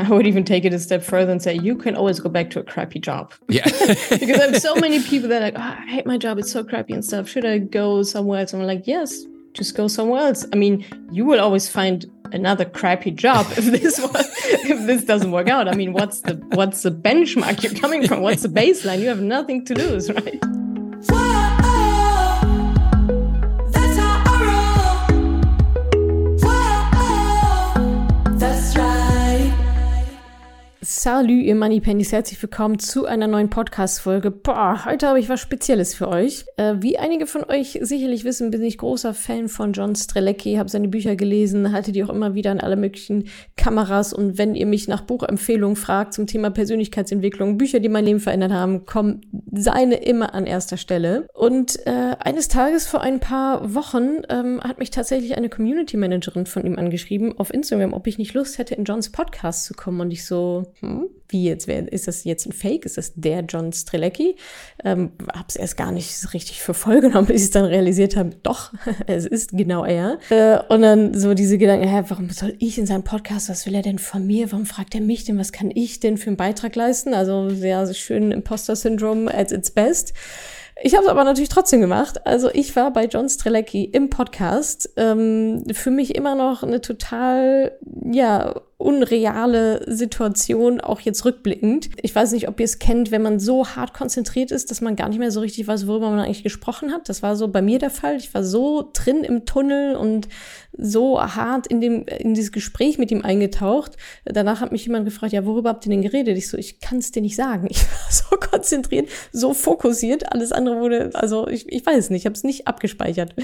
I would even take it a step further and say you can always go back to a crappy job. Yeah. because I have so many people that are like, oh, I hate my job, it's so crappy and stuff. Should I go somewhere else? I'm like, yes, just go somewhere else. I mean, you will always find another crappy job if this if this doesn't work out. I mean, what's the what's the benchmark you're coming from? What's the baseline? You have nothing to lose, right? Salut, ihr Moneypennies, herzlich willkommen zu einer neuen Podcast-Folge. Boah, heute habe ich was Spezielles für euch. Äh, wie einige von euch sicherlich wissen, bin ich großer Fan von John Strelecki, habe seine Bücher gelesen, halte die auch immer wieder an alle möglichen Kameras und wenn ihr mich nach Buchempfehlungen fragt zum Thema Persönlichkeitsentwicklung, Bücher, die mein Leben verändert haben, kommen seine immer an erster Stelle. Und äh, eines Tages vor ein paar Wochen ähm, hat mich tatsächlich eine Community Managerin von ihm angeschrieben auf Instagram, ob ich nicht Lust hätte, in Johns Podcast zu kommen und ich so, hm, wie jetzt, wer, ist das jetzt ein Fake? Ist das der John Strelecki? Ähm, hab's erst gar nicht richtig für voll genommen, bis ich dann realisiert habe, doch, es ist genau er. Äh, und dann so diese Gedanken, hä, warum soll ich in seinem Podcast, was will er denn von mir? Warum fragt er mich denn, was kann ich denn für einen Beitrag leisten? Also sehr schön Imposter-Syndrom at its best. Ich habe es aber natürlich trotzdem gemacht. Also ich war bei John Strelecki im Podcast. Ähm, für mich immer noch eine total, ja, unreale Situation, auch jetzt rückblickend. Ich weiß nicht, ob ihr es kennt, wenn man so hart konzentriert ist, dass man gar nicht mehr so richtig weiß, worüber man eigentlich gesprochen hat. Das war so bei mir der Fall. Ich war so drin im Tunnel und so hart in dem in dieses Gespräch mit ihm eingetaucht. Danach hat mich jemand gefragt, ja, worüber habt ihr denn geredet? Ich so, ich kann es dir nicht sagen. Ich war so konzentriert, so fokussiert. Alles andere wurde, also ich, ich weiß nicht, ich habe es nicht abgespeichert.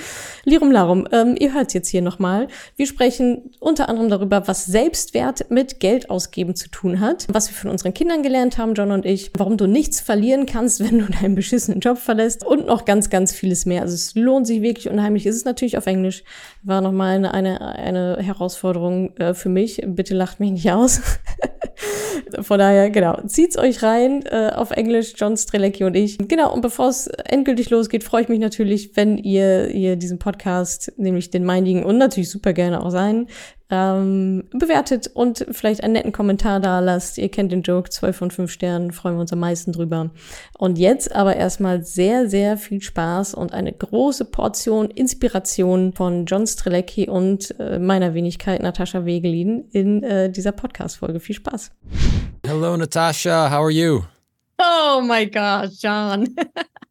Lirum Larum, ähm, ihr hört jetzt hier nochmal. Wir sprechen unter anderem darüber, was Selbstwert Wert mit Geld ausgeben zu tun hat. Was wir von unseren Kindern gelernt haben, John und ich. Warum du nichts verlieren kannst, wenn du deinen beschissenen Job verlässt. Und noch ganz, ganz vieles mehr. Also es lohnt sich wirklich unheimlich. Es ist natürlich auf Englisch. War nochmal eine, eine, eine Herausforderung äh, für mich. Bitte lacht mich nicht aus. Von daher, genau, zieht's euch rein äh, auf Englisch, John Strelecki und ich. Genau, und bevor es endgültig losgeht, freue ich mich natürlich, wenn ihr, ihr diesen Podcast, nämlich den meinigen und natürlich super gerne auch sein, ähm, bewertet und vielleicht einen netten Kommentar da lasst. Ihr kennt den Joke, 12 von 5 Sternen, freuen wir uns am meisten drüber. Und jetzt aber erstmal sehr, sehr viel Spaß und eine große Portion Inspiration von John Strelecki und äh, meiner Wenigkeit Natascha Wegelin in äh, dieser Podcast-Folge. Viel Spaß. Hello, Natasha. How are you? Oh my God, John.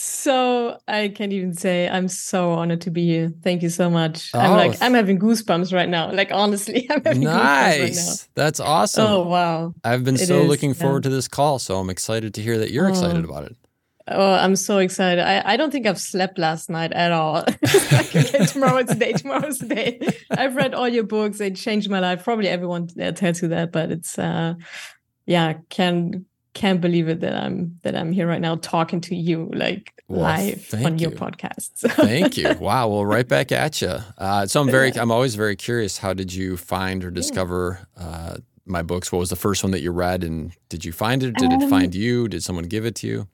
so I can't even say I'm so honored to be here. Thank you so much. Oh. I'm like I'm having goosebumps right now. Like honestly, I'm having nice. Right. That's awesome. Oh wow. I've been it so is, looking forward yeah. to this call, so I'm excited to hear that you're oh. excited about it. Oh, I'm so excited. I, I don't think I've slept last night at all. like, okay, tomorrow's the day, tomorrow's the day. I've read all your books. They changed my life. Probably everyone tells you that, but it's uh yeah, can can't believe it that I'm that I'm here right now talking to you like well, live on you. your podcast. thank you. Wow. Well, right back at you. Uh, so I'm very, I'm always very curious. How did you find or discover uh, my books? What was the first one that you read, and did you find it? Did um, it find you? Did someone give it to you?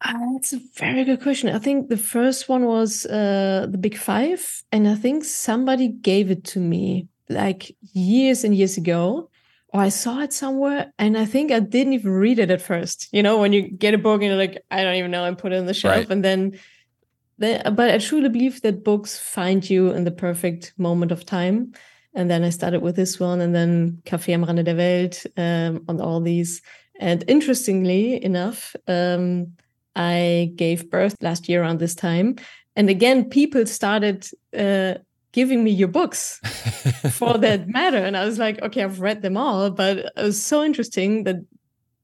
Uh, that's a very good question. I think the first one was uh, the Big Five, and I think somebody gave it to me like years and years ago or I saw it somewhere and I think I didn't even read it at first. You know, when you get a book and you're like, I don't even know, and put it on the shelf. Right. And then, then, but I truly believe that books find you in the perfect moment of time. And then I started with this one and then Café am Rande der Welt um, on all these. And interestingly enough, um, I gave birth last year around this time. And again, people started uh, giving me your books for that matter. And I was like, okay, I've read them all, but it was so interesting that,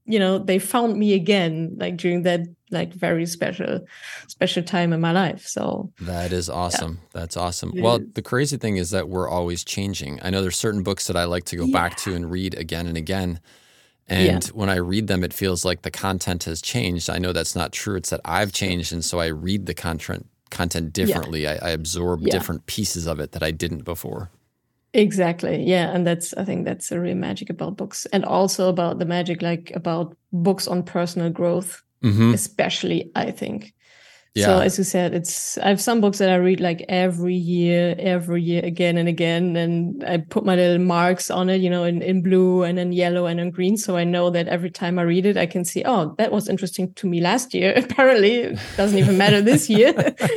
you know, they found me again, like during that like very special, special time in my life. So that is awesome. Yeah. That's awesome. It well, is. the crazy thing is that we're always changing. I know there's certain books that I like to go yeah. back to and read again and again. And yeah. when I read them, it feels like the content has changed. I know that's not true. It's that I've changed. And so I read the content content differently. Yeah. I, I, absorb yeah. different pieces of it that I didn't before. Exactly. Yeah. And that's, I think that's a real magic about books and also about the magic, like about books on personal growth, mm-hmm. especially, I think. Yeah. So as you said, it's I have some books that I read like every year, every year again and again, and I put my little marks on it, you know, in, in blue and in yellow and in green, so I know that every time I read it, I can see, oh, that was interesting to me last year. Apparently, it doesn't even matter this year.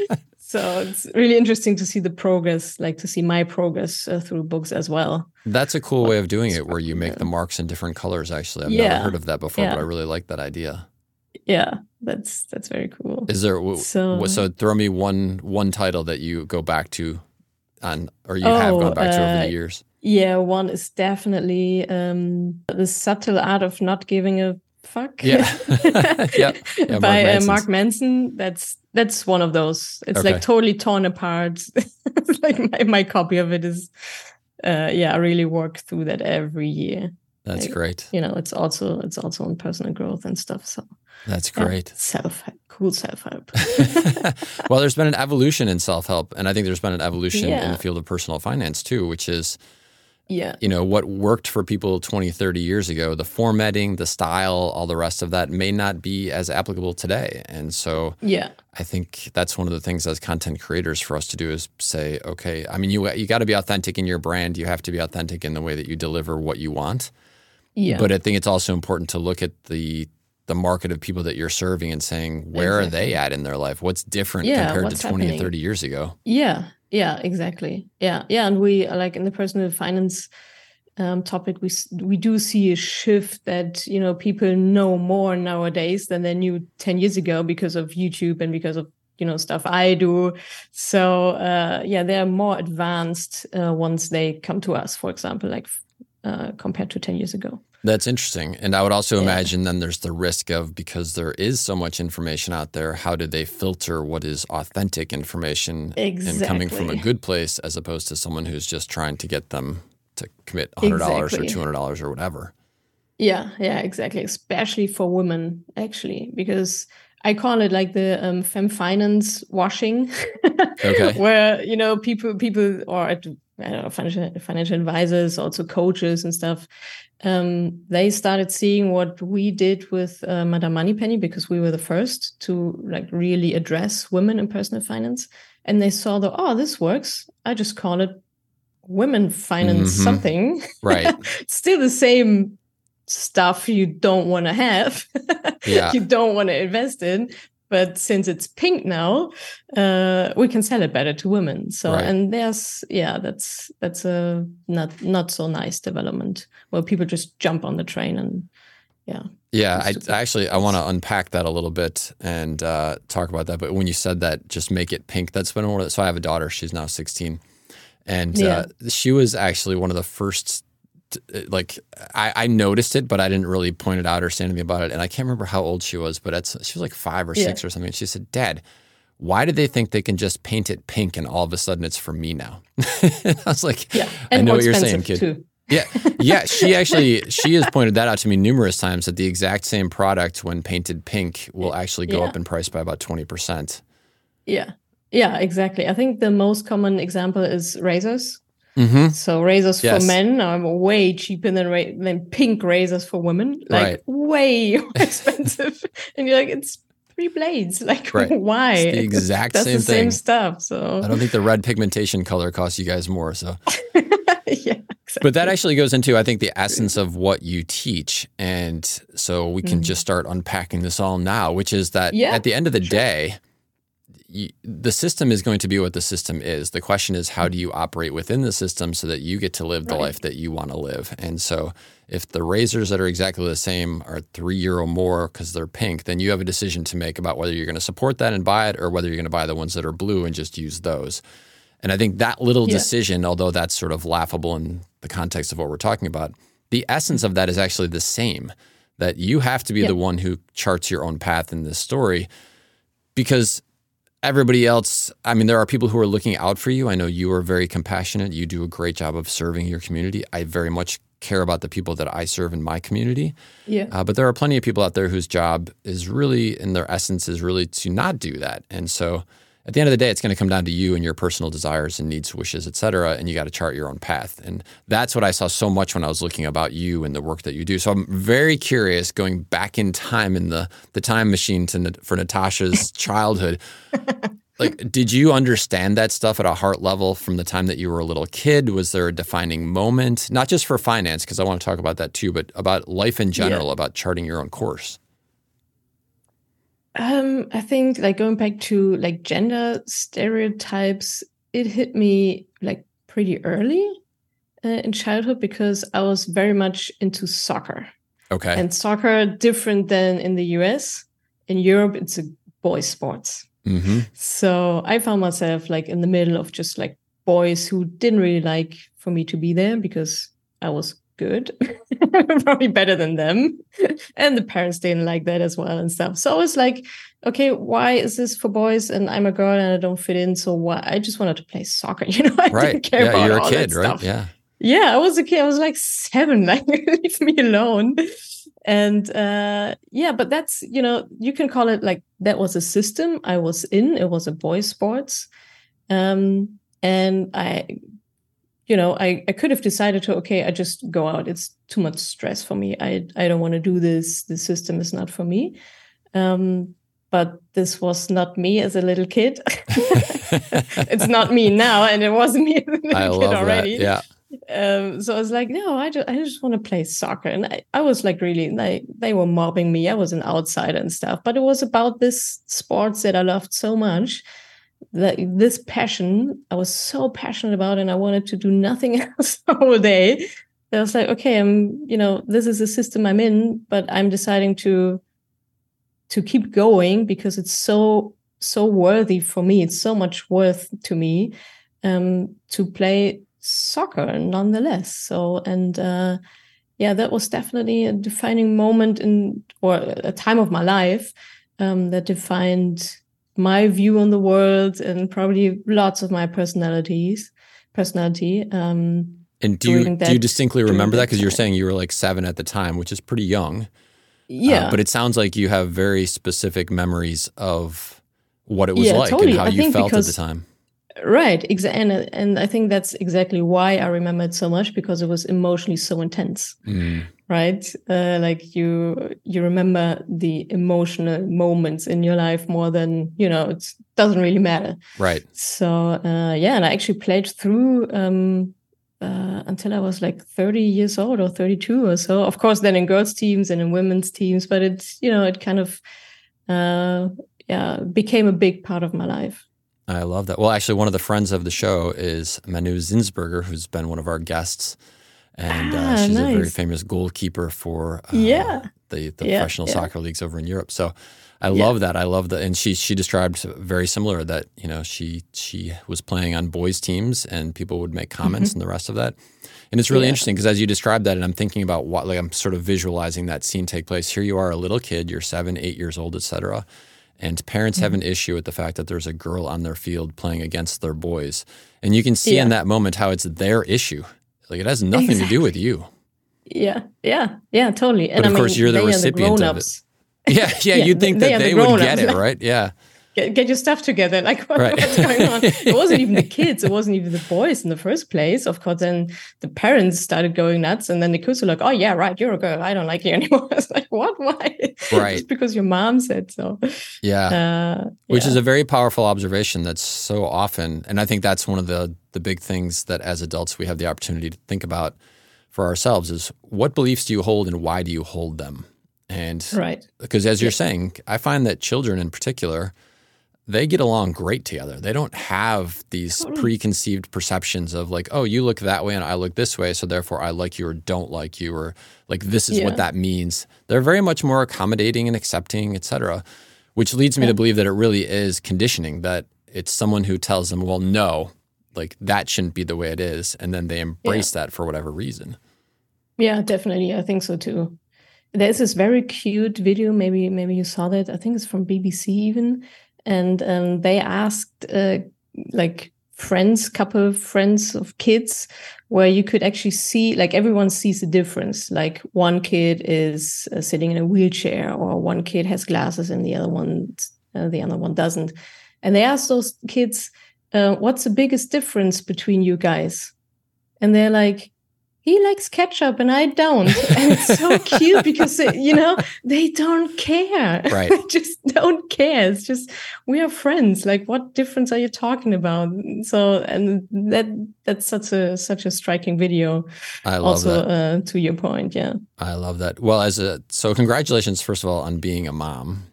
so it's really interesting to see the progress, like to see my progress uh, through books as well. That's a cool way of doing it, where you make the marks in different colors. Actually, I've yeah. never heard of that before, but I really like that idea yeah that's that's very cool. Is there so, so throw me one one title that you go back to on or you oh, have gone back to over the uh, years. yeah one is definitely um the subtle art of not giving a fuck. Yeah, yeah. yeah by mark, uh, mark manson. That's that's one of those. It's okay. like totally torn apart. Like my, my copy of it is uh yeah i really work through that every year. That's like, great. you know it's also it's also on personal growth and stuff so that's great. Self cool self help. well, there's been an evolution in self help, and I think there's been an evolution yeah. in the field of personal finance too, which is yeah you know what worked for people 20 30 years ago the formatting the style all the rest of that may not be as applicable today and so yeah i think that's one of the things as content creators for us to do is say okay i mean you you got to be authentic in your brand you have to be authentic in the way that you deliver what you want yeah. But I think it's also important to look at the the market of people that you're serving and saying where exactly. are they at in their life? What's different yeah, compared to 20 happening? 30 years ago? Yeah yeah exactly. Yeah yeah and we like in the personal finance um, topic we we do see a shift that you know people know more nowadays than they knew 10 years ago because of youtube and because of you know stuff i do. So uh, yeah they're more advanced uh, once they come to us for example like uh, compared to 10 years ago that's interesting. And I would also yeah. imagine then there's the risk of because there is so much information out there, how do they filter what is authentic information exactly. and coming from a good place as opposed to someone who's just trying to get them to commit $100 exactly. or $200 or whatever? Yeah, yeah, exactly. Especially for women, actually, because I call it like the um, fem finance washing, okay. where you know people people or at I don't know, financial financial advisors, also coaches and stuff. Um, they started seeing what we did with uh, Madame Moneypenny because we were the first to like really address women in personal finance, and they saw that oh, this works. I just call it women finance mm-hmm. something. Right. Still the same stuff you don't want to have. yeah. you don't want to invest in, but since it's pink now uh, we can sell it better to women so right. and there's yeah that's that's a not not so nice development where people just jump on the train and yeah yeah i actually i want to unpack that a little bit and uh, talk about that but when you said that just make it pink that's been one of the, so i have a daughter she's now 16 and yeah. uh, she was actually one of the first uh, Uh, like I, I, noticed it, but I didn't really point it out or say anything about it. And I can't remember how old she was, but she was like five or yeah. six or something. she said, "Dad, why do they think they can just paint it pink and all of a sudden it's for me now?" I was like, yeah. "I know what you're saying, kid." Too. yeah, yeah. She actually she has pointed that out to me numerous times that the exact same product when painted pink will actually go yeah. up in price by about twenty percent. Yeah, yeah, exactly. I think the most common example is razors Mm-hmm. So razors yes. for men are way cheaper than ra- than pink razors for women. Like right. way more expensive. and you're like, it's three blades. Like right. why? It's the exact That's same the thing. Same stuff. So I don't think the red pigmentation color costs you guys more. So yeah. Exactly. But that actually goes into, I think, the essence of what you teach. And so we can mm-hmm. just start unpacking this all now, which is that yeah, at the end of the sure. day, you, the system is going to be what the system is. The question is, how do you operate within the system so that you get to live the right. life that you want to live? And so, if the razors that are exactly the same are three euro more because they're pink, then you have a decision to make about whether you're going to support that and buy it or whether you're going to buy the ones that are blue and just use those. And I think that little yeah. decision, although that's sort of laughable in the context of what we're talking about, the essence of that is actually the same that you have to be yeah. the one who charts your own path in this story because everybody else, I mean, there are people who are looking out for you. I know you are very compassionate. You do a great job of serving your community. I very much care about the people that I serve in my community. Yeah. Uh, but there are plenty of people out there whose job is really, in their essence, is really to not do that. And so at the end of the day, it's going to come down to you and your personal desires and needs, wishes, et cetera, and you got to chart your own path. And that's what I saw so much when I was looking about you and the work that you do. So I'm very curious, going back in time in the the time machine to for Natasha's childhood. like did you understand that stuff at a heart level from the time that you were a little kid was there a defining moment not just for finance because i want to talk about that too but about life in general yeah. about charting your own course um i think like going back to like gender stereotypes it hit me like pretty early uh, in childhood because i was very much into soccer. Okay. And soccer different than in the us in europe it's a boys sports Mm-hmm. So I found myself like in the middle of just like boys who didn't really like for me to be there because I was good, probably better than them. and the parents didn't like that as well and stuff. So I was like, okay, why is this for boys and I'm a girl and I don't fit in? So why? I just wanted to play soccer. You know, I right. didn't care yeah, about you're a kid, right? Stuff. Yeah. Yeah, I was a kid. I was like seven. Like, leave me alone and uh, yeah but that's you know you can call it like that was a system i was in it was a boys sports um, and i you know I, I could have decided to okay i just go out it's too much stress for me i i don't want to do this the system is not for me um, but this was not me as a little kid it's not me now and it wasn't me as a little I kid already that. yeah um, so I was like, no, I just, I just want to play soccer. And I, I was like, really, like, they were mobbing me. I was an outsider and stuff. But it was about this sports that I loved so much. That this passion, I was so passionate about, and I wanted to do nothing else all day. I was like, okay, I'm, you know, this is the system I'm in, but I'm deciding to to keep going because it's so so worthy for me. It's so much worth to me um, to play soccer nonetheless. So, and uh, yeah, that was definitely a defining moment in or a time of my life um, that defined my view on the world and probably lots of my personalities personality. Um, and do you that, do you distinctly remember that because you're saying you were like seven at the time, which is pretty young. Uh, yeah, uh, but it sounds like you have very specific memories of what it was yeah, like totally. and how I you felt at the time right and and i think that's exactly why i remember it so much because it was emotionally so intense mm. Right uh, like you you remember the emotional moments in your life more than you know it doesn't really matter right so uh, yeah and i actually played through um, uh, until I was like 30 years old or 32 or so. Of course, then in girls' teams and in women's teams, but it's, you know, it kind of, uh, yeah, became a big part of my life. I love that. Well, actually, one of the friends of the show is Manu Zinsberger, who's been one of our guests, and uh, ah, uh, she's nice. a very famous goalkeeper for uh, yeah. the, the yeah, professional yeah. soccer leagues over in Europe. So I love that. I love that, and she she described very similar that you know she she was playing on boys teams, and people would make comments mm-hmm. and the rest of that. And it's really interesting because as you described that, and I'm thinking about what like I'm sort of visualizing that scene take place. Here you are, a little kid, you're seven, eight years old, etc and parents mm-hmm. have an issue with the fact that there's a girl on their field playing against their boys. And you can see yeah. in that moment how it's their issue. Like it has nothing exactly. to do with you. Yeah, yeah, yeah, totally. And but of I course, mean, you're the recipient the of it. Yeah, yeah, yeah, you'd think they, that they, the would get it, right? Yeah get, get your stuff together. Like, what, right. what's going on? it wasn't even the kids. It wasn't even the boys in the first place. Of course, then the parents started going nuts. And then the kids were like, oh, yeah, right. You're a girl. I don't like you anymore. I was like, what? Why? Right. Just because your mom said so. Yeah. Uh, Which yeah. is a very powerful observation that's so often. And I think that's one of the, the big things that as adults we have the opportunity to think about for ourselves is what beliefs do you hold and why do you hold them? And right. because as you're yeah. saying, I find that children in particular – they get along great together. They don't have these totally. preconceived perceptions of like, oh, you look that way and I look this way, so therefore I like you or don't like you or like this is yeah. what that means. They're very much more accommodating and accepting, etc. Which leads me yeah. to believe that it really is conditioning that it's someone who tells them, well, no, like that shouldn't be the way it is, and then they embrace yeah. that for whatever reason. Yeah, definitely. I think so too. There's this very cute video. Maybe maybe you saw that. I think it's from BBC even and um, they asked uh, like friends, couple friends of kids, where you could actually see like everyone sees a difference. Like one kid is uh, sitting in a wheelchair, or one kid has glasses, and the other one uh, the other one doesn't. And they ask those kids, uh, "What's the biggest difference between you guys?" And they're like, he likes ketchup and I don't. And it's so cute because, you know, they don't care. Right. they just don't care. It's just, we are friends. Like, what difference are you talking about? So, and that, that's such a, such a striking video. I love also, that. Uh, to your point. Yeah. I love that. Well, as a, so congratulations, first of all, on being a mom.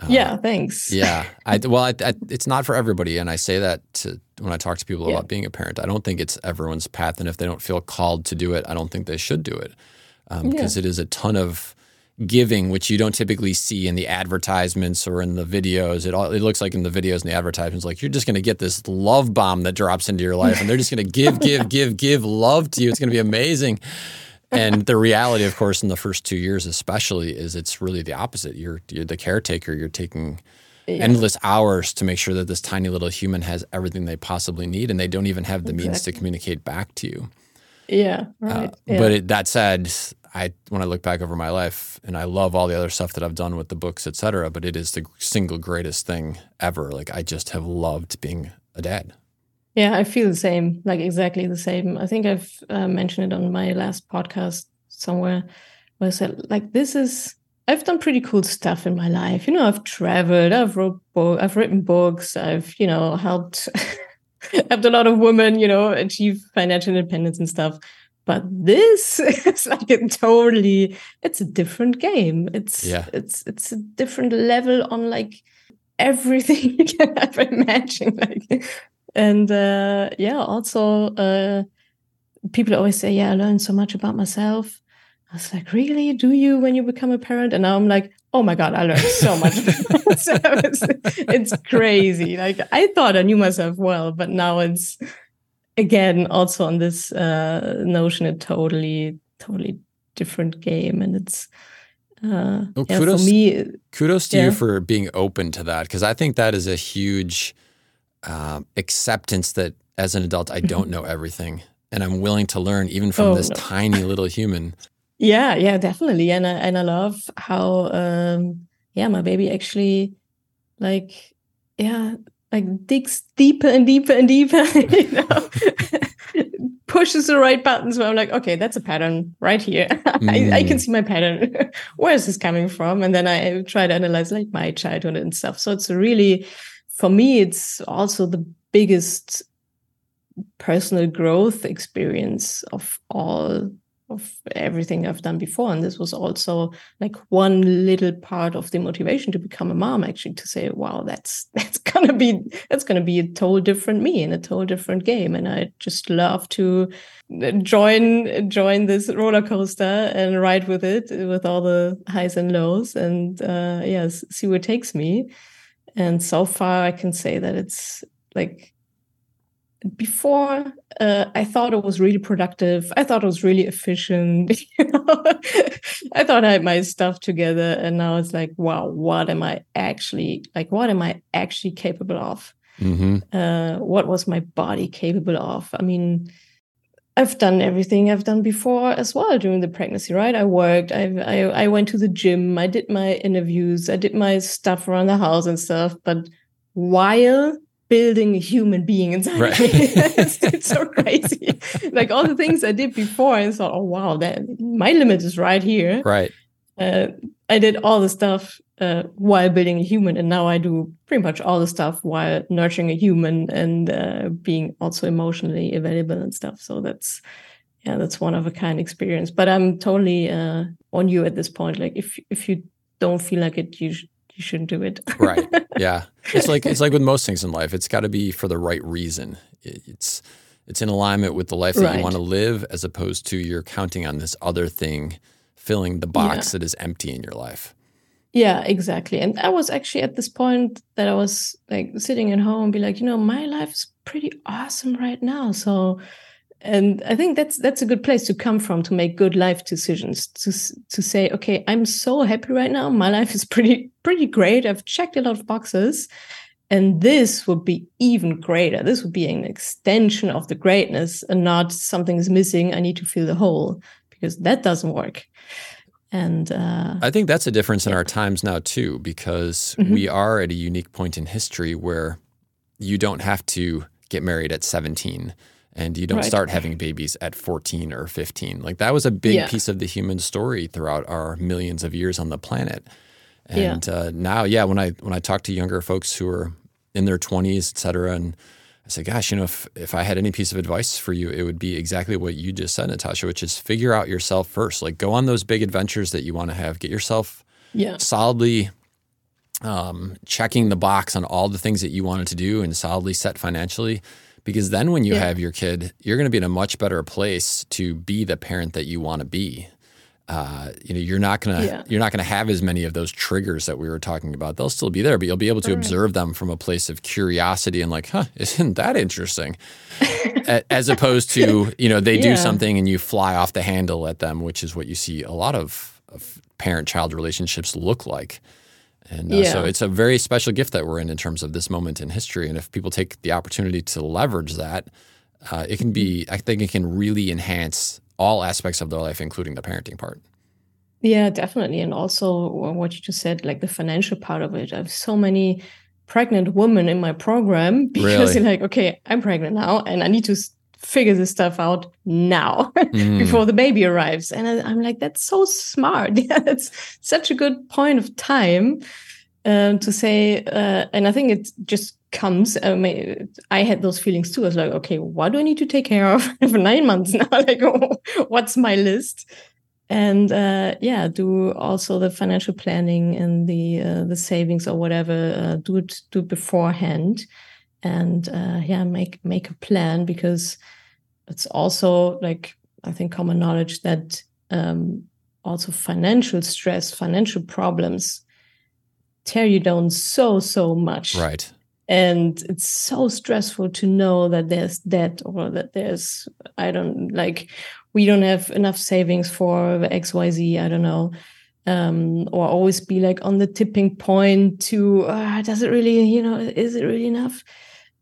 Uh, yeah, thanks. yeah, I well, I, I, it's not for everybody, and I say that to, when I talk to people yeah. about being a parent. I don't think it's everyone's path, and if they don't feel called to do it, I don't think they should do it um, because yeah. it is a ton of giving, which you don't typically see in the advertisements or in the videos. It all it looks like in the videos and the advertisements, like you're just going to get this love bomb that drops into your life, and they're just going to give, give, give, give love to you. It's going to be amazing and the reality, of course, in the first two years, especially, is it's really the opposite. You're, you're the caretaker. You're taking yeah. endless hours to make sure that this tiny little human has everything they possibly need, and they don't even have the exactly. means to communicate back to you. Yeah, uh, right. Uh, yeah. But it, that said, I when I look back over my life, and I love all the other stuff that I've done with the books, etc. but it is the single greatest thing ever. Like I just have loved being a dad. Yeah, I feel the same, like exactly the same. I think I've uh, mentioned it on my last podcast somewhere where I said, like, this is, I've done pretty cool stuff in my life. You know, I've traveled, I've wrote I've written books, I've, you know, helped, helped a lot of women, you know, achieve financial independence and stuff. But this is like a totally, it's a different game. It's, yeah. it's, it's a different level on like, everything you can ever imagine. Like and uh, yeah, also uh, people always say, "Yeah, I learned so much about myself." I was like, "Really? Do you when you become a parent?" And now I'm like, "Oh my god, I learned so much." it's, it's crazy. Like I thought I knew myself well, but now it's again also on this uh, notion a totally, totally different game, and it's. Uh, well, yeah, kudos, for me, kudos to yeah. you for being open to that because I think that is a huge um, acceptance that as an adult I don't know everything and I'm willing to learn even from oh, this no. tiny little human. Yeah, yeah, definitely. And I, and I love how um yeah, my baby actually like yeah, like digs deeper and deeper and deeper, you know. pushes the right buttons where I'm like, okay, that's a pattern right here. Mm. I, I, can mm. see my pattern. Where is this coming from? And then I try to analyze like my childhood and stuff. So it's really for me, it's also the biggest personal growth experience of all of everything I've done before. And this was also like one little part of the motivation to become a mom, actually, to say, wow, that's that's gonna be that's gonna be a total different me and a total different game. And I just love to join join this roller coaster and ride with it with all the highs and lows and uh yes, see where it takes me. And so far, I can say that it's like before uh, I thought it was really productive. I thought it was really efficient. I thought I had my stuff together, and now it's like, wow, what am I actually like? What am I actually capable of? Mm-hmm. Uh, what was my body capable of? I mean, I've done everything I've done before as well during the pregnancy, right? I worked, I, I, I went to the gym, I did my interviews, I did my stuff around the house and stuff, but while building a human being inside right. me, it's, it's, so crazy. like all the things I did before, I thought, oh wow, that my limit is right here. Right. Uh, I did all the stuff uh, while building a human, and now I do pretty much all the stuff while nurturing a human and uh, being also emotionally available and stuff. So that's yeah, that's one of a kind experience. But I'm totally uh, on you at this point. Like if if you don't feel like it, you sh- you shouldn't do it. right. Yeah. It's like it's like with most things in life. It's got to be for the right reason. It's it's in alignment with the life that right. you want to live, as opposed to you're counting on this other thing filling the box yeah. that is empty in your life. Yeah, exactly. And I was actually at this point that I was like sitting at home and be like, you know, my life is pretty awesome right now. So and I think that's that's a good place to come from to make good life decisions to to say, okay, I'm so happy right now. My life is pretty pretty great. I've checked a lot of boxes. And this would be even greater. This would be an extension of the greatness and not something's missing. I need to fill the hole because that doesn't work. And uh, I think that's a difference in our times now too, because mm-hmm. we are at a unique point in history where you don't have to get married at 17 and you don't right. start having babies at 14 or 15. Like that was a big yeah. piece of the human story throughout our millions of years on the planet. And yeah. Uh, now, yeah, when I when I talk to younger folks who are in their 20s, et cetera, and I say, gosh, you know, if, if I had any piece of advice for you, it would be exactly what you just said, Natasha, which is figure out yourself first. Like go on those big adventures that you want to have. Get yourself yeah. solidly um, checking the box on all the things that you wanted to do and solidly set financially because then when you yeah. have your kid, you're going to be in a much better place to be the parent that you want to be. Uh, you know, you're not gonna yeah. you're not gonna have as many of those triggers that we were talking about. They'll still be there, but you'll be able to observe them from a place of curiosity and like, huh, isn't that interesting? as opposed to you know they yeah. do something and you fly off the handle at them, which is what you see a lot of, of parent child relationships look like. And uh, yeah. so it's a very special gift that we're in in terms of this moment in history. And if people take the opportunity to leverage that, uh, it can be, I think it can really enhance all aspects of their life, including the parenting part. Yeah, definitely. And also what you just said, like the financial part of it. I have so many pregnant women in my program because really? they're like, okay, I'm pregnant now and I need to figure this stuff out now mm. before the baby arrives. And I, am like, that's so smart. Yeah, that's such a good point of time um, to say. Uh, and I think it just comes. I, mean, I had those feelings too. I was like, okay, what do I need to take care of for nine months now? like, oh, what's my list? And uh, yeah, do also the financial planning and the uh, the savings or whatever. Uh, do it do it beforehand and uh, yeah make make a plan because it's also like i think common knowledge that um, also financial stress financial problems tear you down so so much right and it's so stressful to know that there's debt or that there's i don't like we don't have enough savings for xyz i don't know um, or always be like on the tipping point to uh, does it really you know is it really enough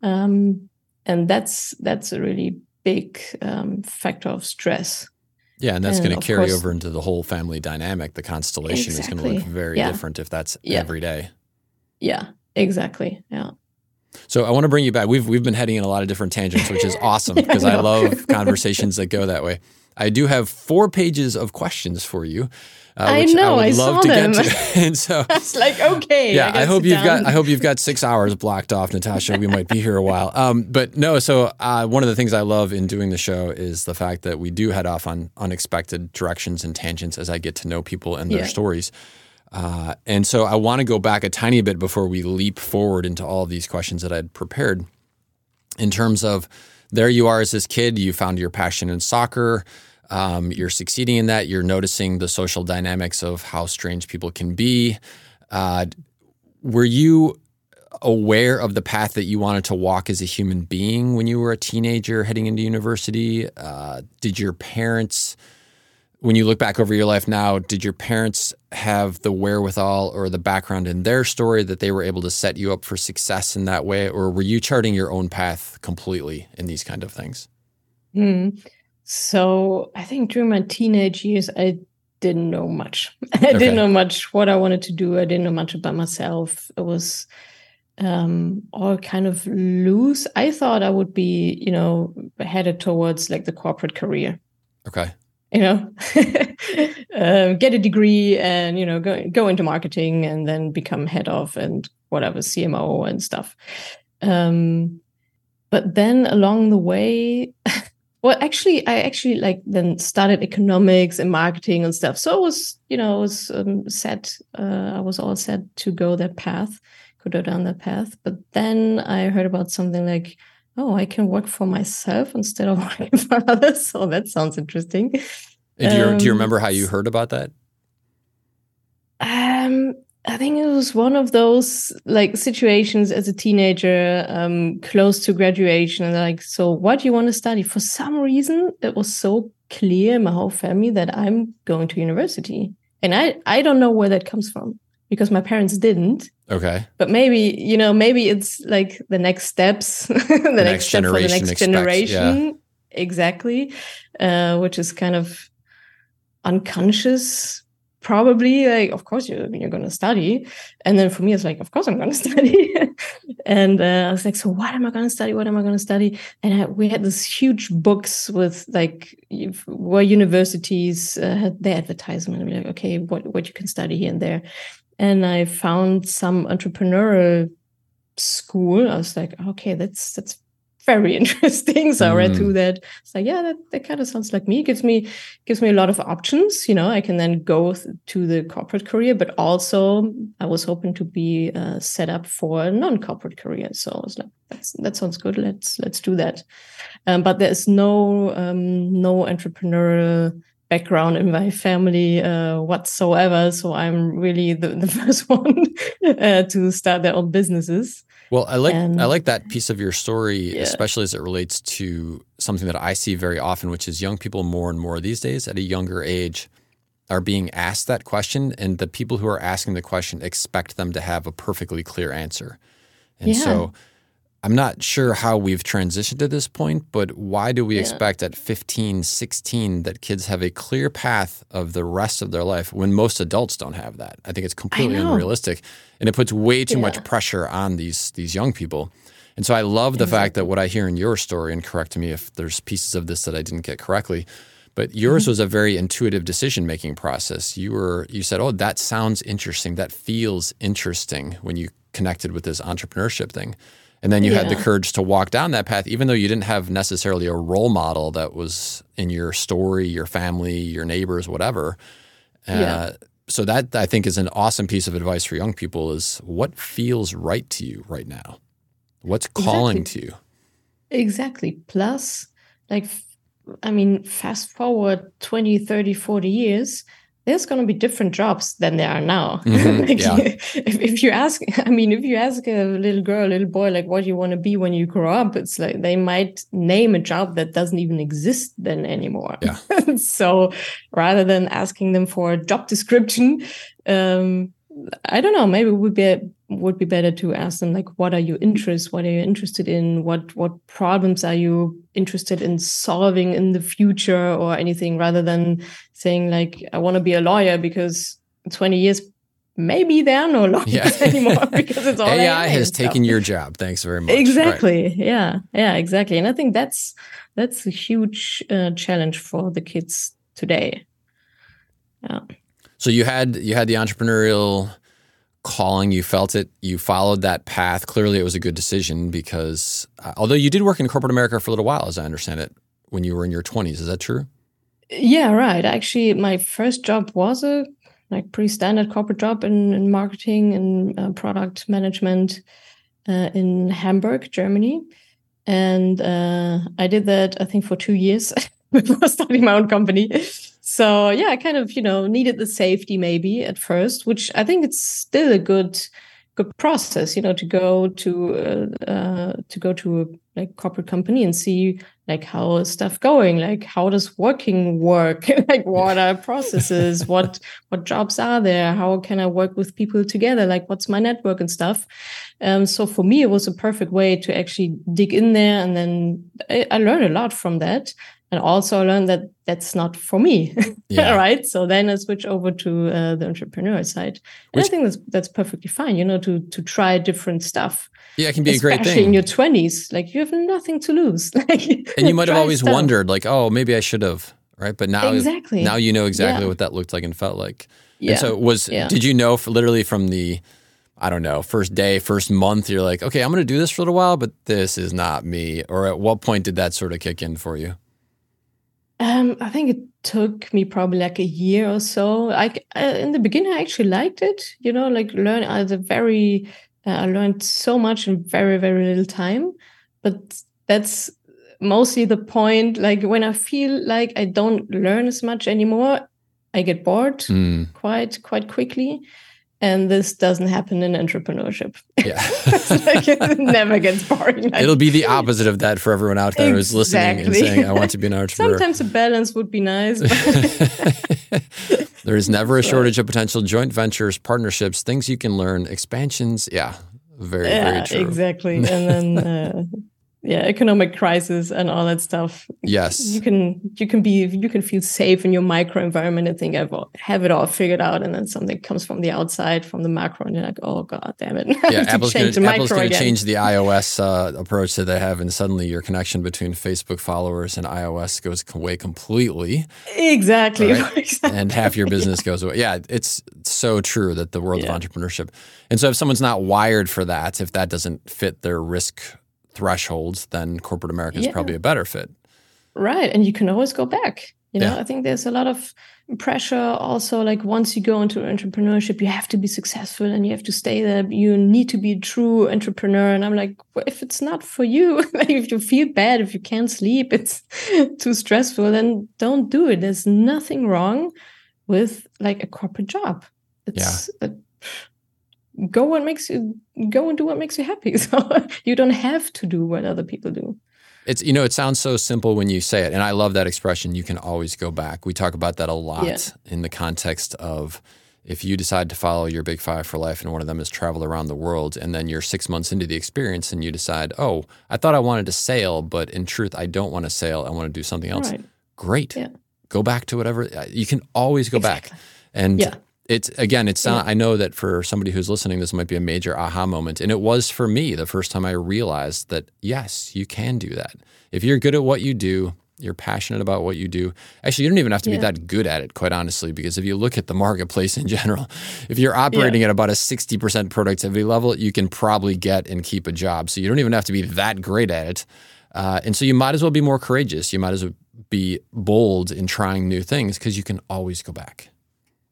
um, and that's that's a really big um, factor of stress. Yeah, and that's going to carry course, over into the whole family dynamic. The constellation exactly. is going to look very yeah. different if that's yeah. every day. Yeah, exactly. Yeah. So I want to bring you back. We've we've been heading in a lot of different tangents, which is awesome because I, I love conversations that go that way. I do have four pages of questions for you. Uh, I know. I, love I saw them. and so it's like okay. Yeah, I, I hope you've down. got. I hope you've got six hours blocked off, Natasha. We might be here a while. Um, but no. So uh, one of the things I love in doing the show is the fact that we do head off on unexpected directions and tangents as I get to know people and their yeah. stories. Uh, and so I want to go back a tiny bit before we leap forward into all of these questions that I'd prepared. In terms of there you are as this kid, you found your passion in soccer. Um, you're succeeding in that. You're noticing the social dynamics of how strange people can be. Uh, were you aware of the path that you wanted to walk as a human being when you were a teenager heading into university? Uh, did your parents, when you look back over your life now, did your parents have the wherewithal or the background in their story that they were able to set you up for success in that way? Or were you charting your own path completely in these kind of things? Mm. So I think during my teenage years, I didn't know much. I okay. didn't know much what I wanted to do. I didn't know much about myself. It was um, all kind of loose. I thought I would be, you know, headed towards like the corporate career. Okay. You know, uh, get a degree and you know go go into marketing and then become head of and whatever CMO and stuff. Um, but then along the way, well actually i actually like then started economics and marketing and stuff so i was you know i was um, set uh, i was all set to go that path could go down that path but then i heard about something like oh i can work for myself instead of working for others. So that sounds interesting. Do you, um, do you remember how you heard about that? Um I think it was one of those like situations as a teenager, um, close to graduation, and like, so what do you want to study? For some reason, it was so clear in my whole family that I'm going to university, and I I don't know where that comes from because my parents didn't. Okay, but maybe you know maybe it's like the next steps, the, the, next, next step for the next expects, generation, yeah. exactly, uh, which is kind of unconscious probably like, of course you're, you're going to study. And then for me, it's like, of course I'm going to study. and uh, I was like, so what am I going to study? What am I going to study? And I, we had these huge books with like where universities uh, had their advertisement. And like, okay, what, what you can study here and there. And I found some entrepreneurial school. I was like, okay, that's that's very interesting. So I read mm. through that. It's like, yeah, that, that kind of sounds like me. gives me gives me a lot of options. You know, I can then go to the corporate career, but also I was hoping to be uh, set up for a non-corporate career. So I was like, that's that sounds good. Let's let's do that. Um, but there's no um, no entrepreneurial background in my family uh, whatsoever. So I'm really the, the first one uh, to start their own businesses. Well, I like and, I like that piece of your story, yeah. especially as it relates to something that I see very often, which is young people more and more these days at a younger age are being asked that question, and the people who are asking the question expect them to have a perfectly clear answer. And yeah. so I'm not sure how we've transitioned to this point, but why do we yeah. expect at 15, 16 that kids have a clear path of the rest of their life when most adults don't have that? I think it's completely unrealistic. And it puts way too yeah. much pressure on these these young people. And so I love the exactly. fact that what I hear in your story, and correct me if there's pieces of this that I didn't get correctly, but yours mm-hmm. was a very intuitive decision making process. You were you said, "Oh, that sounds interesting. That feels interesting." When you connected with this entrepreneurship thing. And then you yeah. had the courage to walk down that path, even though you didn't have necessarily a role model that was in your story, your family, your neighbors, whatever. Uh, yeah. So that I think is an awesome piece of advice for young people: is what feels right to you right now, what's calling exactly. to you. Exactly. Plus, like, I mean, fast forward 20, 30, 40 years, there's going to be different jobs than there are now. Mm-hmm, like yeah. if, if, you ask, I mean, if you ask a little girl, a little boy, like, what do you want to be when you grow up? It's like they might name a job that doesn't even exist then anymore. Yeah. so rather than asking them for a job description, um, I don't know. Maybe it would be would be better to ask them like, what are your interests? What are you interested in? What what problems are you interested in solving in the future or anything? Rather than saying like, I want to be a lawyer because twenty years maybe there are no lawyers yeah. anymore because it's all AI, AI has taken your job. Thanks very much. Exactly. Right. Yeah. Yeah. Exactly. And I think that's that's a huge uh, challenge for the kids today. Yeah. So you had you had the entrepreneurial calling, you felt it, you followed that path. Clearly, it was a good decision because uh, although you did work in corporate America for a little while, as I understand it, when you were in your twenties, is that true? Yeah, right. Actually, my first job was a like pretty standard corporate job in, in marketing and uh, product management uh, in Hamburg, Germany, and uh, I did that I think for two years before starting my own company. So yeah, I kind of you know needed the safety maybe at first, which I think it's still a good good process, you know, to go to uh, uh, to go to a like corporate company and see like how is stuff going, like how does working work, like what are processes, what what jobs are there, how can I work with people together, like what's my network and stuff. Um, so for me, it was a perfect way to actually dig in there, and then I, I learned a lot from that and also learn that that's not for me yeah. right so then i switch over to uh, the entrepreneur side and Which, i think that's that's perfectly fine you know to to try different stuff yeah it can be a great thing in your 20s like you have nothing to lose like and you might have always stuff. wondered like oh maybe i should have right but now exactly now you know exactly yeah. what that looked like and felt like yeah. and so was yeah. did you know literally from the I don't know, first day, first month, you're like, okay, I'm going to do this for a little while, but this is not me. Or at what point did that sort of kick in for you? Um, I think it took me probably like a year or so. Like uh, in the beginning, I actually liked it. You know, like learn as a very, uh, I learned so much in very very little time. But that's mostly the point. Like when I feel like I don't learn as much anymore, I get bored mm. quite quite quickly and this doesn't happen in entrepreneurship. Yeah, like it never gets boring. Like, It'll be the opposite of that for everyone out there exactly. who's listening and saying, "I want to be an entrepreneur." Sometimes a balance would be nice. there is never a shortage of potential joint ventures, partnerships, things you can learn, expansions. Yeah, very, yeah, very true. Exactly, and then. Uh, yeah economic crisis and all that stuff. Yes. You can you can be you can feel safe in your micro environment and think i have it all figured out and then something comes from the outside from the macro and you're like oh god damn it. Yeah apple's going to change the ios uh, approach that they have and suddenly your connection between facebook followers and ios goes away completely. Exactly, right? exactly. and half your business goes away. Yeah it's so true that the world yeah. of entrepreneurship. And so if someone's not wired for that if that doesn't fit their risk thresholds, then corporate America is yeah. probably a better fit. Right. And you can always go back. You know, yeah. I think there's a lot of pressure also like once you go into entrepreneurship, you have to be successful and you have to stay there. You need to be a true entrepreneur. And I'm like, well, if it's not for you, if you feel bad, if you can't sleep, it's too stressful, then don't do it. There's nothing wrong with like a corporate job. It's yeah. a, go what makes you go and do what makes you happy. So you don't have to do what other people do. It's you know it sounds so simple when you say it, and I love that expression. You can always go back. We talk about that a lot yeah. in the context of if you decide to follow your big five for life, and one of them is travel around the world, and then you're six months into the experience, and you decide, oh, I thought I wanted to sail, but in truth, I don't want to sail. I want to do something else. Right. Great. Yeah. Go back to whatever. Uh, you can always go exactly. back. And yeah it's again it's not i know that for somebody who's listening this might be a major aha moment. And it was for me the first time i realized that yes you can do that. If you're good at what you do you're passionate about what you do actually you don't even have to yeah. be that good at it quite honestly because if you look at the marketplace in general if you're operating yeah. at about a 60% productivity level you can probably get and keep a job. So you don't even have to be that great at it. Uh, and so you might as well be more courageous. You might as well be bold in trying new things because you can always go back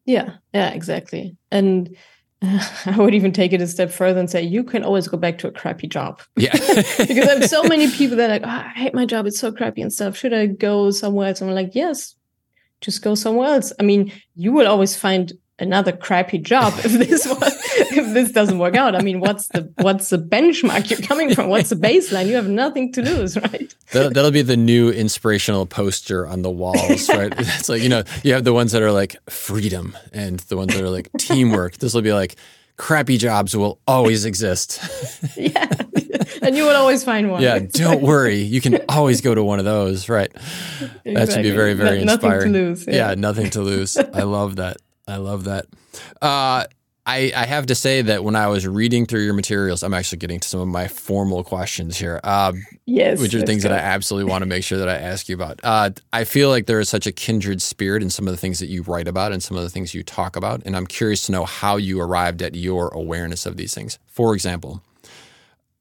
yeah, yeah, exactly. And uh, I would even take it a step further and say you can always go back to a crappy job. Yeah. because I have so many people that are like, oh, I hate my job, it's so crappy and stuff. Should I go somewhere else? And I'm like, yes, just go somewhere else. I mean, you will always find another crappy job if this was, if this doesn't work out. I mean, what's the what's the benchmark you're coming from? What's the baseline? You have nothing to lose, right? That'll, that'll be the new inspirational poster on the walls, right? it's like you know you have the ones that are like freedom and the ones that are like teamwork. This will be like crappy jobs will always exist. yeah. And you will always find one. Yeah, don't worry. You can always go to one of those, right? Exactly. That should be very, very no, inspiring. Nothing to lose. Yeah. yeah, nothing to lose. I love that. I love that. Uh, I, I have to say that when I was reading through your materials, I'm actually getting to some of my formal questions here. Um, yes, which are things go. that I absolutely want to make sure that I ask you about. Uh, I feel like there is such a kindred spirit in some of the things that you write about and some of the things you talk about, and I'm curious to know how you arrived at your awareness of these things. For example,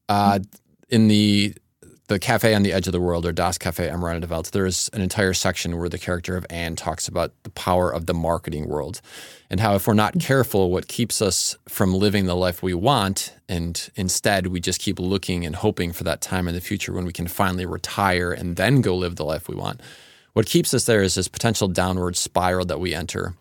uh, in the the cafe on the edge of the world or Das Cafe am Rande Welt, there's an entire section where the character of Anne talks about the power of the marketing world and how if we're not careful, what keeps us from living the life we want, and instead we just keep looking and hoping for that time in the future when we can finally retire and then go live the life we want. What keeps us there is this potential downward spiral that we enter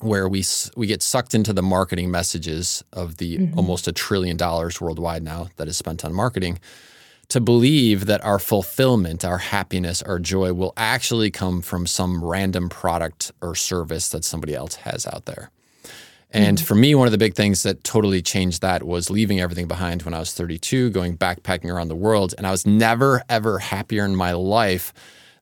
where we we get sucked into the marketing messages of the mm-hmm. almost a trillion dollars worldwide now that is spent on marketing to believe that our fulfillment, our happiness, our joy will actually come from some random product or service that somebody else has out there. And mm-hmm. for me, one of the big things that totally changed that was leaving everything behind when I was 32, going backpacking around the world. And I was never, ever happier in my life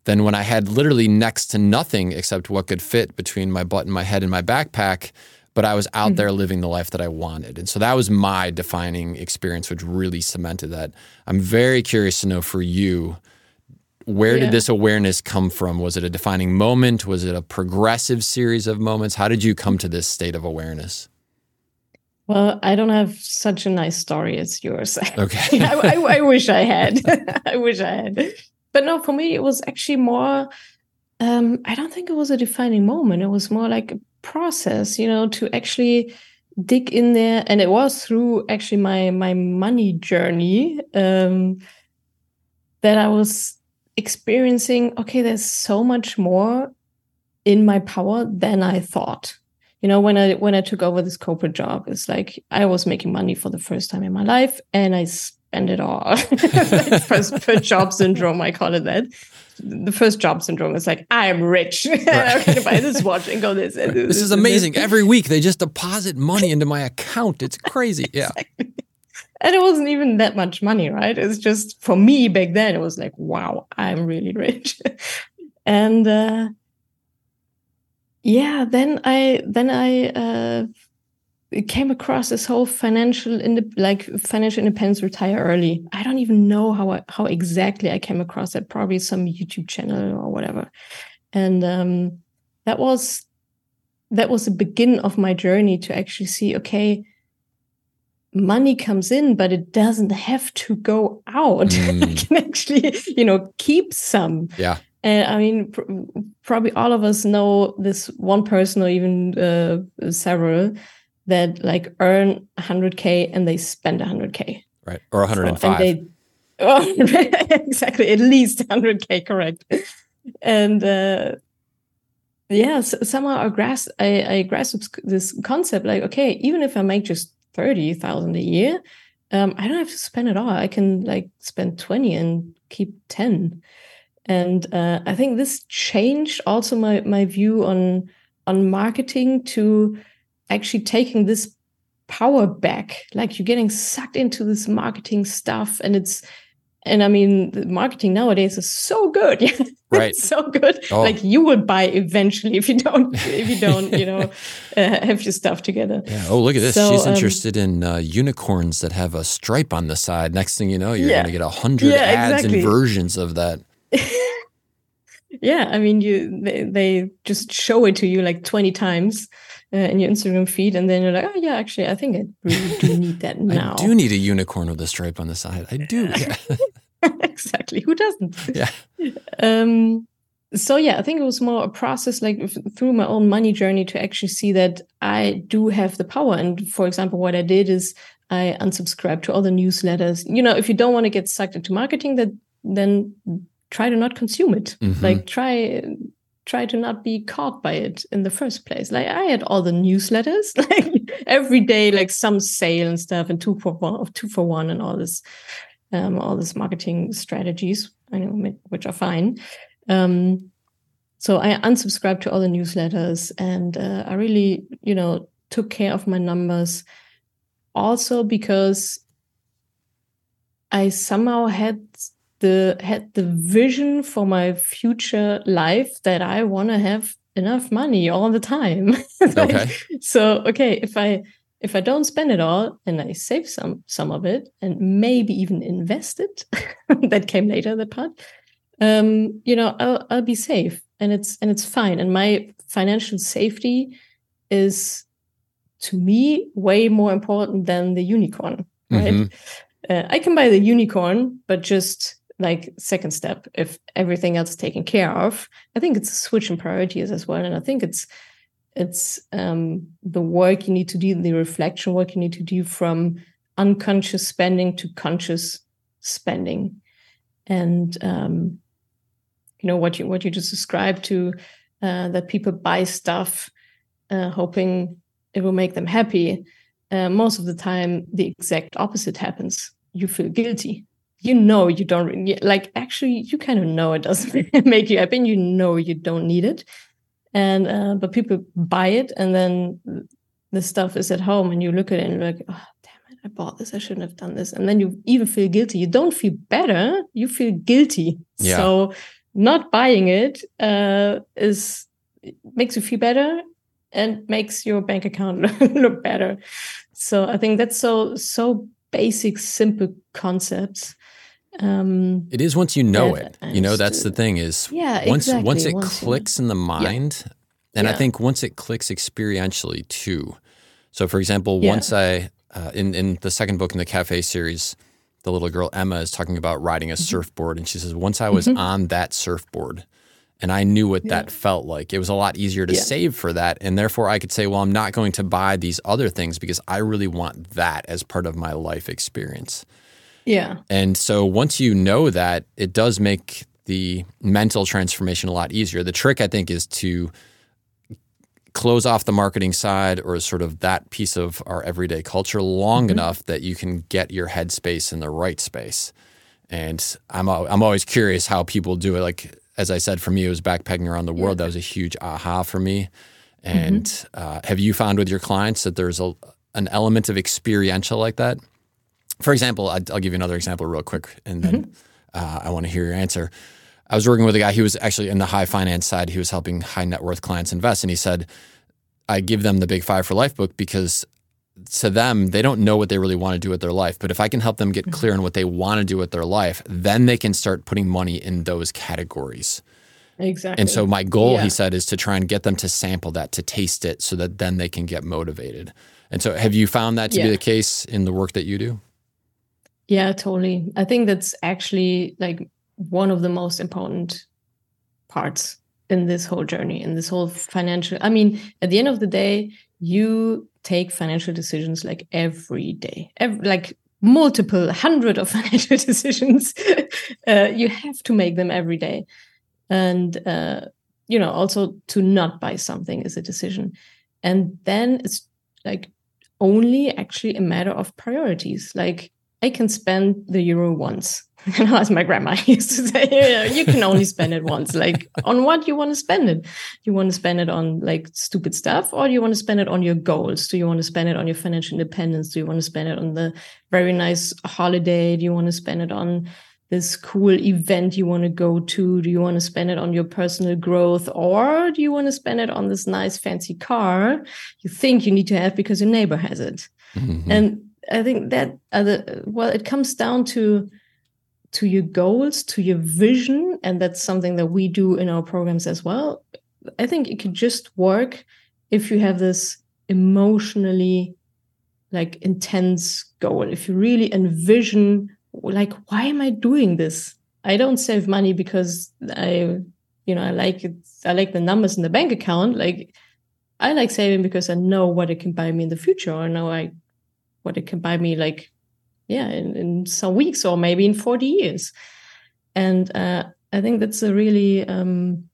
than when I had literally next to nothing except what could fit between my butt and my head in my backpack but I was out mm-hmm. there living the life that I wanted. And so that was my defining experience, which really cemented that. I'm very curious to know for you, where yeah. did this awareness come from? Was it a defining moment? Was it a progressive series of moments? How did you come to this state of awareness? Well, I don't have such a nice story as yours. Okay. I, I, I wish I had. I wish I had. But no, for me, it was actually more. Um, I don't think it was a defining moment. It was more like process you know to actually dig in there. And it was through actually my my money journey um that i was experiencing okay there's so much more in my power than i thought. You know when i when i took over this corporate job it's like i was making money for the first time in my life and i spent it all. First, first job syndrome i call it that the first job syndrome is like, I am rich. Right. I'm going to buy this watch and go this. this, this, this is amazing. This. Every week they just deposit money into my account. It's crazy. Yeah. and it wasn't even that much money, right? It's just for me back then, it was like, wow, I'm really rich. and uh, yeah, then I then I uh, came across this whole financial like financial independence retire early. I don't even know how I, how exactly I came across that. Probably some YouTube channel or whatever. And um, that was that was the beginning of my journey to actually see okay money comes in but it doesn't have to go out mm. i can actually you know keep some yeah and i mean pr probably all of us know this one person or even uh, several that like earn 100k and they spend 100k right. Or 105 so, they, oh, exactly. At least 100k correct. And uh yeah so somehow i grasp I, I grasp this concept like okay even if i make just 30,000 a year um i don't have to spend it all. I can like spend 20 and keep 10 and uh, i think this changed also my my view on on marketing to actually taking this power back. Like you're getting sucked into this marketing stuff and it's and i mean the marketing nowadays is so good. Right. so good. Oh. like you will buy eventually if you don't if you don't you know uh, have your stuff together. Yeah. Oh look at this. So, she's um, interested in uh, unicorns that have a stripe on the side. Next thing you know you're yeah. going to get a hundred yeah, ads exactly. and versions of that. Yeah i mean you they, they just show it to you like 20 times uh, in your Instagram feed, and then you're like, oh yeah, actually, I think I really do need that now. I do need a unicorn with a stripe on the side. I do. Yeah. exactly. Who doesn't? Yeah. Um, so yeah, I think it was more a process, like through my own money journey, to actually see that I do have the power. And for example, what I did is I unsubscribed to all the newsletters. You know, if you don't want to get sucked into marketing, that then try to not consume it. Mm-hmm. Like try try to not be caught by it in the first place. Like I had all the newsletters, like every day, like some sale and stuff, and two for one, two for one, and all this, um, all this marketing strategies. I know which are fine. Um, so I unsubscribed to all the newsletters, and uh, I really, you know, took care of my numbers. Also because I somehow had the had the vision for my future life that I want to have enough money all the time. like, okay. So okay, if I if I don't spend it all and I save some some of it and maybe even invest it, that came later that part. Um, you know, I'll I'll be safe and it's and it's fine. And my financial safety is to me way more important than the unicorn, right? Mm-hmm. Uh, I can buy the unicorn, but just like second step if everything else is taken care of i think it's a switch in priorities as well. And i think it's it's um, the work you need to do the reflection work you need to do from unconscious spending to conscious spending. And um, you know what you what you just described to uh, that people buy stuff uh, hoping it will make them happy uh, most of the time the exact opposite happens. You feel guilty you know you don't like actually you kind of know it doesn't make you happy and you know you don't need it. And uh, but people buy it and then the stuff is at home and you look at it and you're like oh damn it i bought this i shouldn't have done this. And then you even feel guilty. You don't feel better you feel guilty. Yeah. so not buying it uh, is makes you feel better and makes your bank account look better. So i think that's so so basic simple concepts um, it is once you know it. You know, that's the thing is yeah, once exactly. once it once clicks you, in the mind, yeah. and yeah. I think once it clicks experientially too. So, for example, yeah. once I uh, in in the second book in the cafe series, the little girl Emma is talking about riding a mm-hmm. surfboard, and she says once I was mm-hmm. on that surfboard. And I knew what that felt like. It was a lot easier to save for that. And therefore, I could say, well, I'm not going to buy these other things because I really want that as part of my life experience. Yeah. And so once you know that, it does make the mental transformation a lot easier. The trick, I think, is to close off the marketing side or sort of that piece of our everyday culture long mm-hmm. enough that you can get your headspace in the right space. And I'm I'm always curious how people do it. Like as I said, for me, it was backpacking around the world. Yeah. That was a huge aha for me. And mm-hmm. uh, have you found with your clients that there's a an element of experiential like that? For example, I'll give you another example real quick, and then mm-hmm. uh, I want to hear your answer. I was working with a guy who was actually in the high finance side. He was helping high net worth clients invest, and he said, "I give them the Big Five for Life book because." To them, they don't know what they really want to do with their life. But if I can help them get mm-hmm. clear on what they want to do with their life, then they can start putting money in those categories. Exactly. And so my goal, yeah. he said, is to try and get them to sample that, to taste it, so that then they can get motivated. And so, have you found that to yeah. be the case in the work that you do? Yeah, totally. I think that's actually like one of the most important parts in this whole journey, in this whole financial. I mean, at the end of the day, you take financial decisions like every day, every, like multiple hundred of financial decisions. uh, you have to make them every day and uh, you know also to not buy something is a decision and then it's like only actually a matter of priorities like i can spend the euro once. You know as my grandma used to say you can only spend it once. Like on what you want to spend it? You want to spend it on like stupid stuff or do you want to spend it on your goals? Do you want to spend it on your financial independence? Do you want to spend it on the very nice holiday? Do you want to spend it on this cool event you want to go to? Do you want to spend it on your personal growth? Or do you want to spend it on this nice fancy car you think you need to have because your neighbor has it? Mm-hmm. And I think that uh, well, it comes down to to your goals, to your vision, and that's something that we do in our programs as well. I think it could just work if you have this emotionally like intense goal. If you really envision like why am i doing this i don't save money because i you know i like it i like the numbers in the bank account like i like saving because i know what it can buy me in the future or know i what it can buy me like yeah in, in some weeks or maybe in 40 years and uh, i think that's a really um,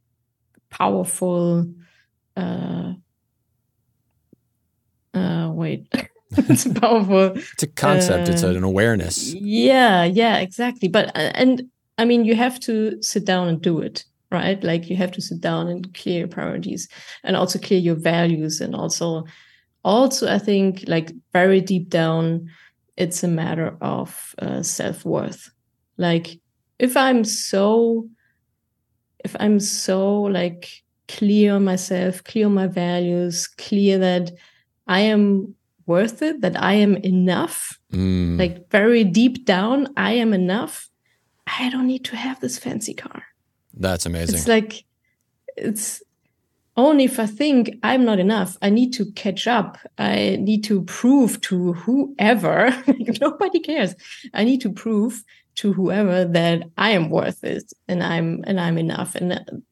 powerful uh, uh, wait it's a powerful. It's a concept. Uh, it's an awareness. Yeah, yeah, exactly. But uh, and I mean, you have to sit down and do it, right? Like you have to sit down and clear your priorities, and also clear your values, and also, also I think like very deep down, it's a matter of uh, self worth. Like if I'm so, if I'm so like clear on myself, clear on my values, clear that I am worth it, that I am enough, mm. like very deep down, I am enough. I don't need to have this fancy car. That's amazing. It's like, it's only if I think I'm not enough, I need to catch up. I need to prove to whoever, nobody cares. I need to prove to whoever that I am worth it and I'm and I'm enough. And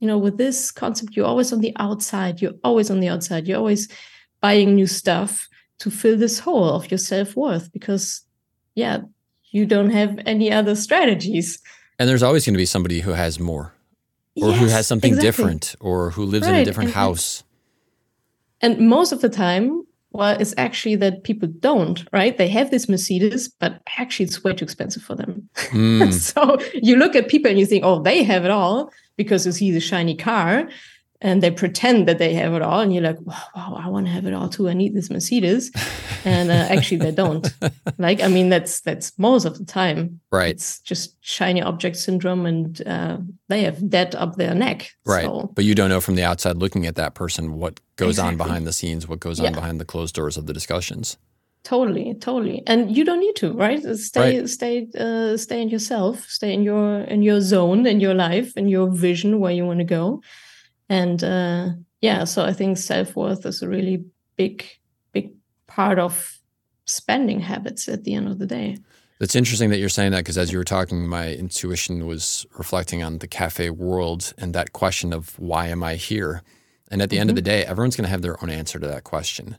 you know, with this concept, you're always on the outside. You're always on the outside. You're always buying new stuff to fill this hole of your self-worth because yeah you don't have any other strategies and there's always going to be somebody who has more or yes, who has something exactly. different or who lives right. in a different and, house and most of the time well it's actually that people don't right they have this mercedes but actually it's way too expensive for them mm. so you look at people and you think oh they have it all because you see the shiny car and they pretend that they have it all and you're like wow, wow i want to have it all too i need this mercedes and uh, actually they don't like i mean that's that's most of the time right it's just shiny object syndrome and uh, they have debt up their neck right so. but you don't know from the outside looking at that person what goes exactly. on behind the scenes what goes yeah. on behind the closed doors of the discussions totally totally and you don't need to right stay right. stay uh, stay in yourself stay in your in your zone in your life in your vision where you want to go and uh, yeah so i think self-worth is a really big big part of spending habits at the end of the day it's interesting that you're saying that because as you were talking my intuition was reflecting on the cafe world and that question of why am i here and at the mm-hmm. end of the mm-hmm. day everyone's going to have their own answer to that question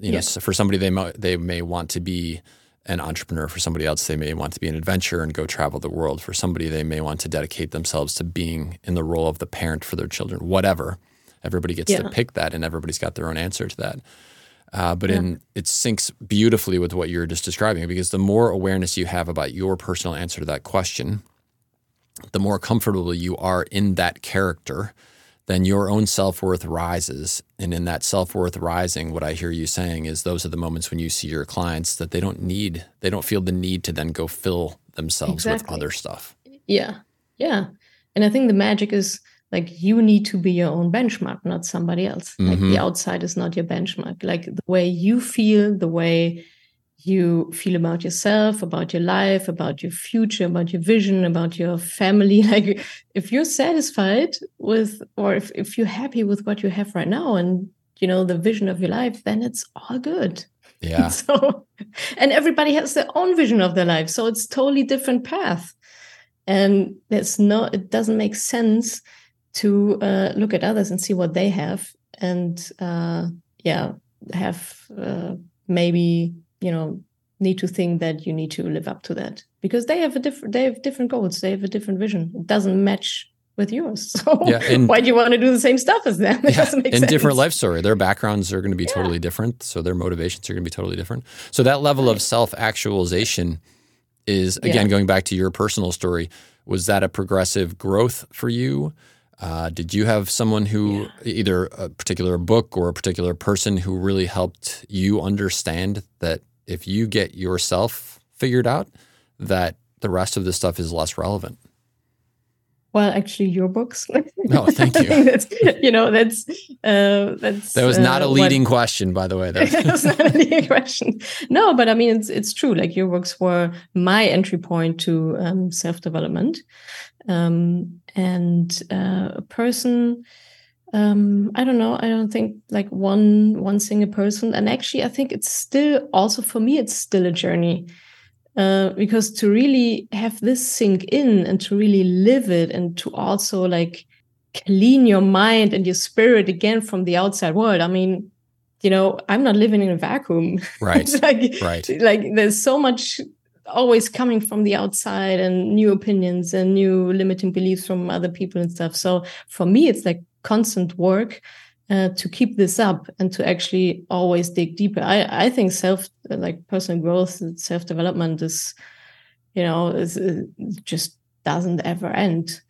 you know so for somebody they they may want to be an entrepreneur. For somebody else, they may want to be an adventurer and go travel the world. For somebody, they may want to dedicate themselves to being in the role of the parent for their children, whatever. Everybody gets yeah. to pick that, and everybody's got their own answer to that. Uh, but yeah. in, it syncs beautifully with what you're just describing because the more awareness you have about your personal answer to that question, the more comfortable you are in that character, then your own self worth rises. And in that self worth rising, what I hear you saying is those are the moments when you see your clients that they don't need, they don't feel the need to then go fill themselves exactly. with other stuff. Yeah. Yeah. And I think the magic is like you need to be your own benchmark, not somebody else. Mm-hmm. Like the outside is not your benchmark. Like the way you feel, the way you feel about yourself, about your life, about your future, about your vision, about your family. Like if you're satisfied with, or if, if you're happy with what you have right now and, you know, the vision of your life, then it's all good. Yeah. so, and everybody has their own vision of their life. So it's totally different path. And it's no, it doesn't make sense to uh, look at others and see what they have. And uh, yeah, have uh, maybe you know need to think that you need to live up to that because they have a different they have different goals they have a different vision it doesn't match with yours so yeah, and, why do you want to do the same stuff as them it yeah, doesn't make and sense. different life story their backgrounds are going to be yeah. totally different so their motivations are going to be totally different so that level right. of self-actualization is again yeah. going back to your personal story was that a progressive growth for you uh, did you have someone who, yeah. either a particular book or a particular person, who really helped you understand that if you get yourself figured out, that the rest of the stuff is less relevant? Well, actually, your books. no, thank you. that's, you know, that's uh, that's. That was not uh, a leading what, question, by the way. That was not a leading question. No, but I mean, it's it's true. Like your books were my entry point to um, self development, um, and uh, a person um, I don't know. I don't think like one one single person. And actually, I think it's still also for me, it's still a journey uh, because to really have this sink in and to really live it and to also like clean your mind and your spirit again from the outside world. I mean, you know, I'm not living in a vacuum. Right. like, right. Like there's so much always coming from the outside and new opinions and new limiting beliefs from other people and stuff. So for me, it's like constant work uh, to keep this up and to actually always dig deeper. I, I think self, like personal growth and self development is, you know, is, is, just doesn't ever end.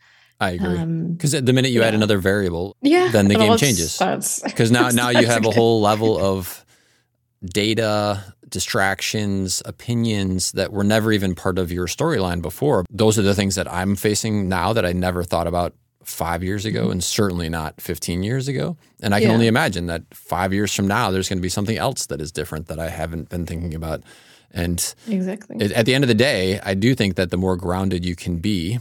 I agree. Because um, the minute you yeah. add another variable, yeah, then the game changes. Because now, now you have a whole level of data, distractions, opinions that were never even part of your storyline before. Those are the things that I'm facing now that I never thought about five years ago mm-hmm. and certainly not 15 years ago. And I can yeah. only imagine that five years from now, there's going to be something else that is different that I haven't been thinking about. And exactly at the end of the day, I do think that the more grounded you can be,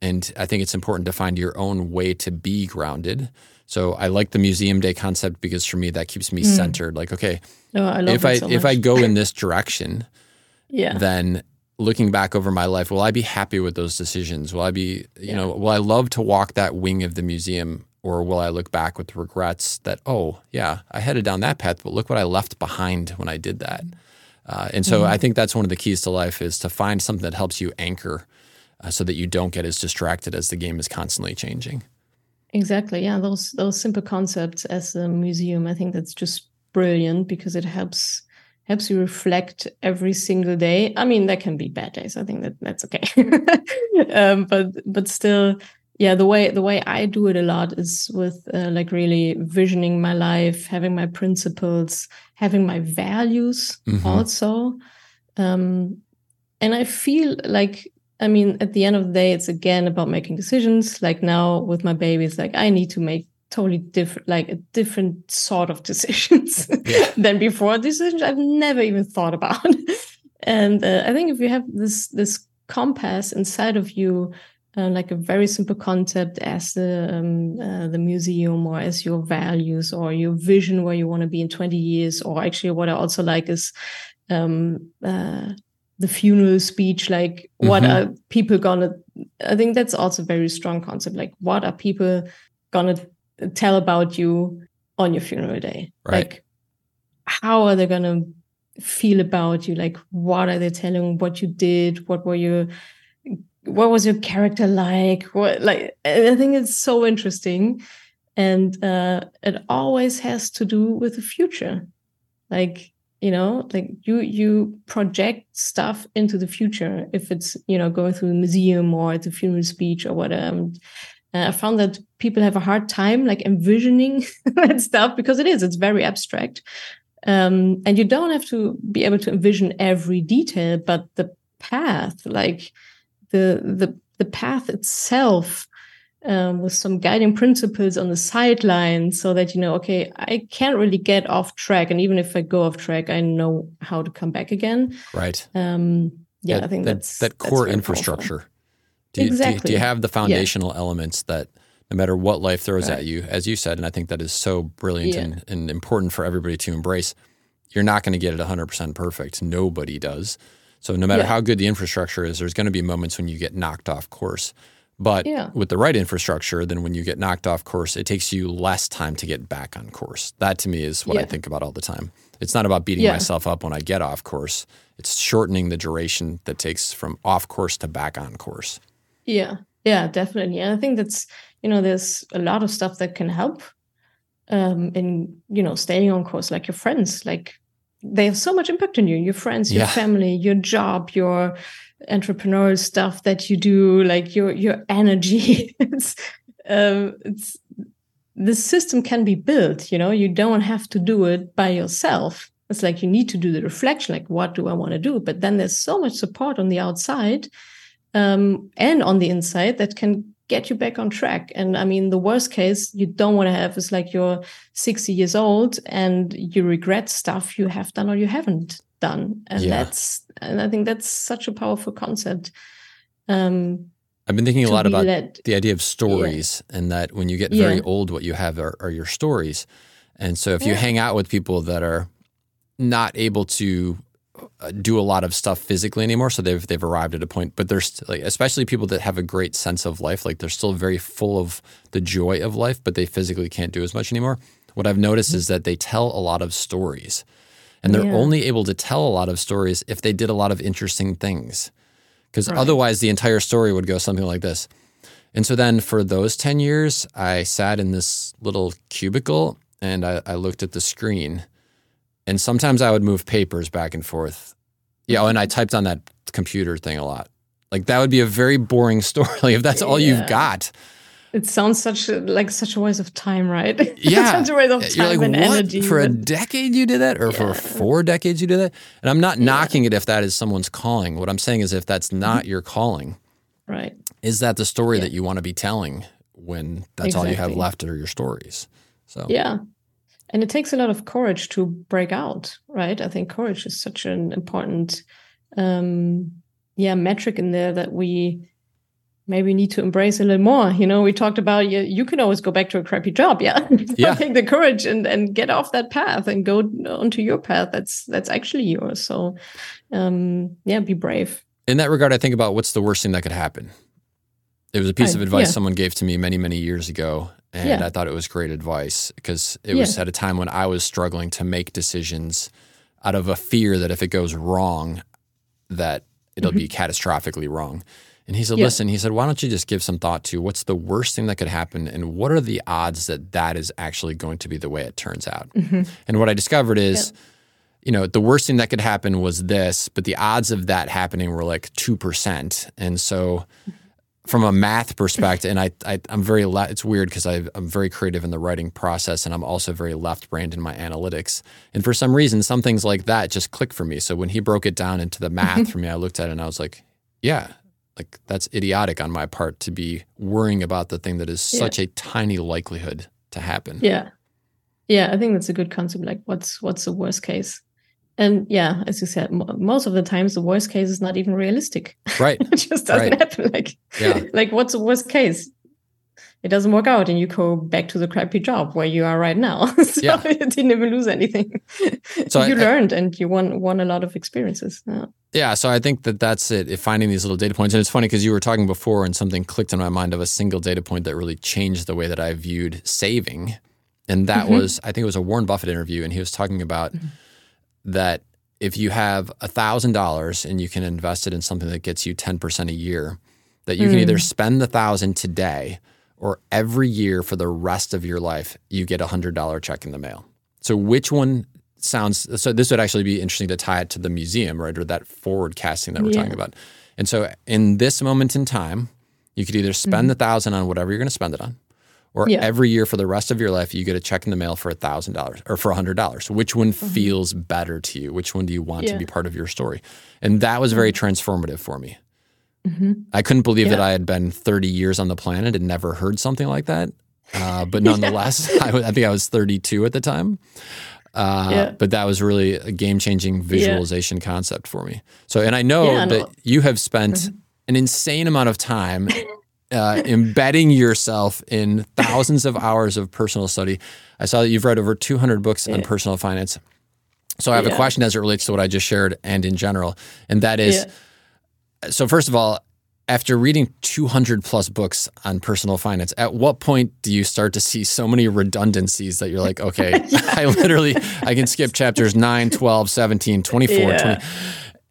and I think it's important to find your own way to be grounded. So I like the museum day concept because for me that keeps me mm. centered. Like, okay, Oh, I if I so if I go in this direction, yeah, then looking back over my life, will I be happy with those decisions? Will I be, you yeah. know, will I love to walk that wing of the museum or will I look back with regrets that, oh, yeah, I headed down that path, but look what I left behind when I did that. Uh, and so mm-hmm. I think that's one of the keys to life is to find something that helps you anchor uh, so that you don't get as distracted as the game is constantly changing. Exactly. Yeah. Those, those simple concepts as a museum, I think that's just brilliant because it helps helps you reflect every single day. I mean, there can be bad days. I think that that's okay. um, but but still, yeah, the way the way I do it a lot is with uh, like really visioning my life, having my principles, having my values mm-hmm. also. Um, and I feel like I mean, at the end of the day, it's again about making decisions. Like now with my baby, it's like I need to make totally different like a different sort of decisions yeah. than before decisions i've never even thought about and uh, i think if you have this this compass inside of you uh, like a very simple concept as the um, uh, the museum or as your values or your vision where you want to be in 20 years or actually what i also like is um, uh, the funeral speech like what mm-hmm. are people gonna i think that's also a very strong concept like what are people gonna tell about you on your funeral day. Right. Like, how are they going to feel about you? Like, what are they telling what you did? What were your, what was your character like? What, like, I think it's so interesting. And uh, it always has to do with the future. Like, you know like you you project stuff into the future if it's you know going through a museum or at the funeral speech or whatever Uh, I found that people have a hard time like envisioning that stuff because it is, it's very abstract. Um, and you don't have to be able to envision every detail, but the path, like the the the path itself, um, with some guiding principles on the sideline, so that you know, okay, I can't really get off track, and even if I go off track, I know how to come back again. Right. Um, yeah, I think that, that's that core that's infrastructure. Do you, exactly. do you, do, you, have the foundational yeah. elements that no matter what life throws right. at you, as you said, and I think that is so brilliant yeah. and, and important for everybody to embrace, you're not going to get it 100% perfect. Nobody does. So no matter yeah. how good the infrastructure is, there's going to be moments when you get knocked off course. But yeah. with the right infrastructure, then when you get knocked off course, it takes you less time to get back on course. That to me is what yeah. I think about all the time. It's not about beating myself up when I get off course. It's shortening the duration that takes from off course to back on course. Yeah. Yeah, definitely. And I think that's, you know, there's a lot of stuff that can help um, in, you know, staying on course, like your friends, like they have so much impact on you, your friends, your yeah. family, your job, your entrepreneurial stuff that you do, like your, your energy. it's, um, it's, the system can be built, you know, you don't have to do it by yourself. It's like you need to do the reflection, like, what do I want to do? But then there's so much support on the outside um, and on the inside that can get you back on track. And I mean, the worst case you don't want to have is like you're 60 years old and you regret stuff you have done or you haven't done. And yeah. that's, and I think that's such a powerful concept. Um, I've been thinking a lot about led. the idea of stories yeah. and that when you get very yeah. old, what you have are, are, your stories. And so if you hang out with people that are not able to Uh, do a lot of stuff physically anymore. So they've they've arrived at a point, but there's like especially people that have a great sense of life, like they're still very full of the joy of life, but they physically can't do as much anymore. What I've noticed is that they tell a lot of stories, and they're yeah. only able to tell a lot of stories if they did a lot of interesting things, because right. otherwise the entire story would go something like this. And so then for those ten years, I sat in this little cubicle and I, I looked at the screen and sometimes I would move papers back and forth. Yeah, and I typed on that computer thing a lot. Like that would be a very boring story if that's all yeah. you've got. It sounds such a, like such a waste of time, right? Yeah, such a waste of time like, and what? energy. For a decade you did that, or yeah. for four decades you did that. And I'm not yeah. knocking it if that is someone's calling. What I'm saying is if that's not mm-hmm. your calling, right? Is that the story that you want to be telling when that's exactly. all you have left are your stories? So yeah, and it takes a lot of courage to break out right? I think courage is such an important um yeah metric in there that we maybe need to embrace a little more. You know we talked about you, you can always go back to a crappy job yeah, yeah. take the courage and and get off that path and go onto your path that's that's actually yours. So um yeah be brave. In that regard i think about what's the worst thing that could happen it was a piece I, of advice yeah. someone gave to me many many years ago and yeah. I thought it was great advice because it yeah. was at a time when I was struggling to make decisions out of a fear that if it goes wrong, that it'll mm-hmm. be catastrophically wrong. And he said. "Listen," he said, "Why don't you just give some thought to what's the worst thing that could happen, and what are the odds that that is actually going to be the way it turns out?" Mm-hmm. And what I discovered is, you know, the worst thing that could happen was this, but the odds of that happening were like two percent, and so from a math perspective, and I, I am very le- it's weird because I'm very creative in the writing process, and I'm also very left brained in my analytics. And for some reason, some things like that just click for me. So when he broke it down into the math mm-hmm. for me, I looked at it and I was like, yeah, like that's idiotic on my part to be worrying about the thing that is yeah. such a tiny likelihood to happen. Yeah, yeah, I think that's a good concept. Like, what's what's the worst case? And yeah, as you said, most of the times the worst case is not even realistic. Right. it just doesn't right. happen. Like, yeah. like what's the worst case? It doesn't work out, and you go back to the crappy job where you are right now. so yeah. you didn't even lose anything. So you I, learned, I, and you won won a lot of experiences. Yeah. yeah. So I think that that's it. Finding these little data points, and it's funny because you were talking before, and something clicked in my mind of a single data point that really changed the way that I viewed saving, and that mm-hmm. was I think it was a Warren Buffett interview, and he was talking about. Mm-hmm that if you have $1,000 and you can invest it in something that gets you 10% a year, that you mm. can either hmm. spend the 1000 today or every year for the rest of your life, you get a $100 check in the mail. So which one sounds so this would actually be interesting to tie it to the museum, right? Or that forward casting that we're yeah. talking about. And so in this moment in time, You could either spend mm-hmm. the thousand on whatever you're going to spend it on, or yeah. every year for the rest of your life, you get a check in the mail for a thousand dollars or for a hundred dollars. Which one mm-hmm. feels better to you? Which one do you want yeah. to be part of your story? And that was very mm-hmm. transformative for me. Mm-hmm. I couldn't believe yeah. that I had been 30 years on the planet and never heard something like that. Uh, but nonetheless, I, I, think I was 32 at the time. Uh, yeah. But that was really a game changing visualization yeah. concept for me. So, and I know yeah, that you have spent mm-hmm. an insane amount of time uh, embedding yourself in thousands of hours of personal study. I saw that you've read over 200 books on personal finance. So, I have a question as it relates to what I just shared and in general. And that is so, first of all, after reading 200 plus books on personal finance, at what point do you start to see so many redundancies that you're like, okay. I literally, I can skip chapters 9, 12, 17, 24, yeah. 20.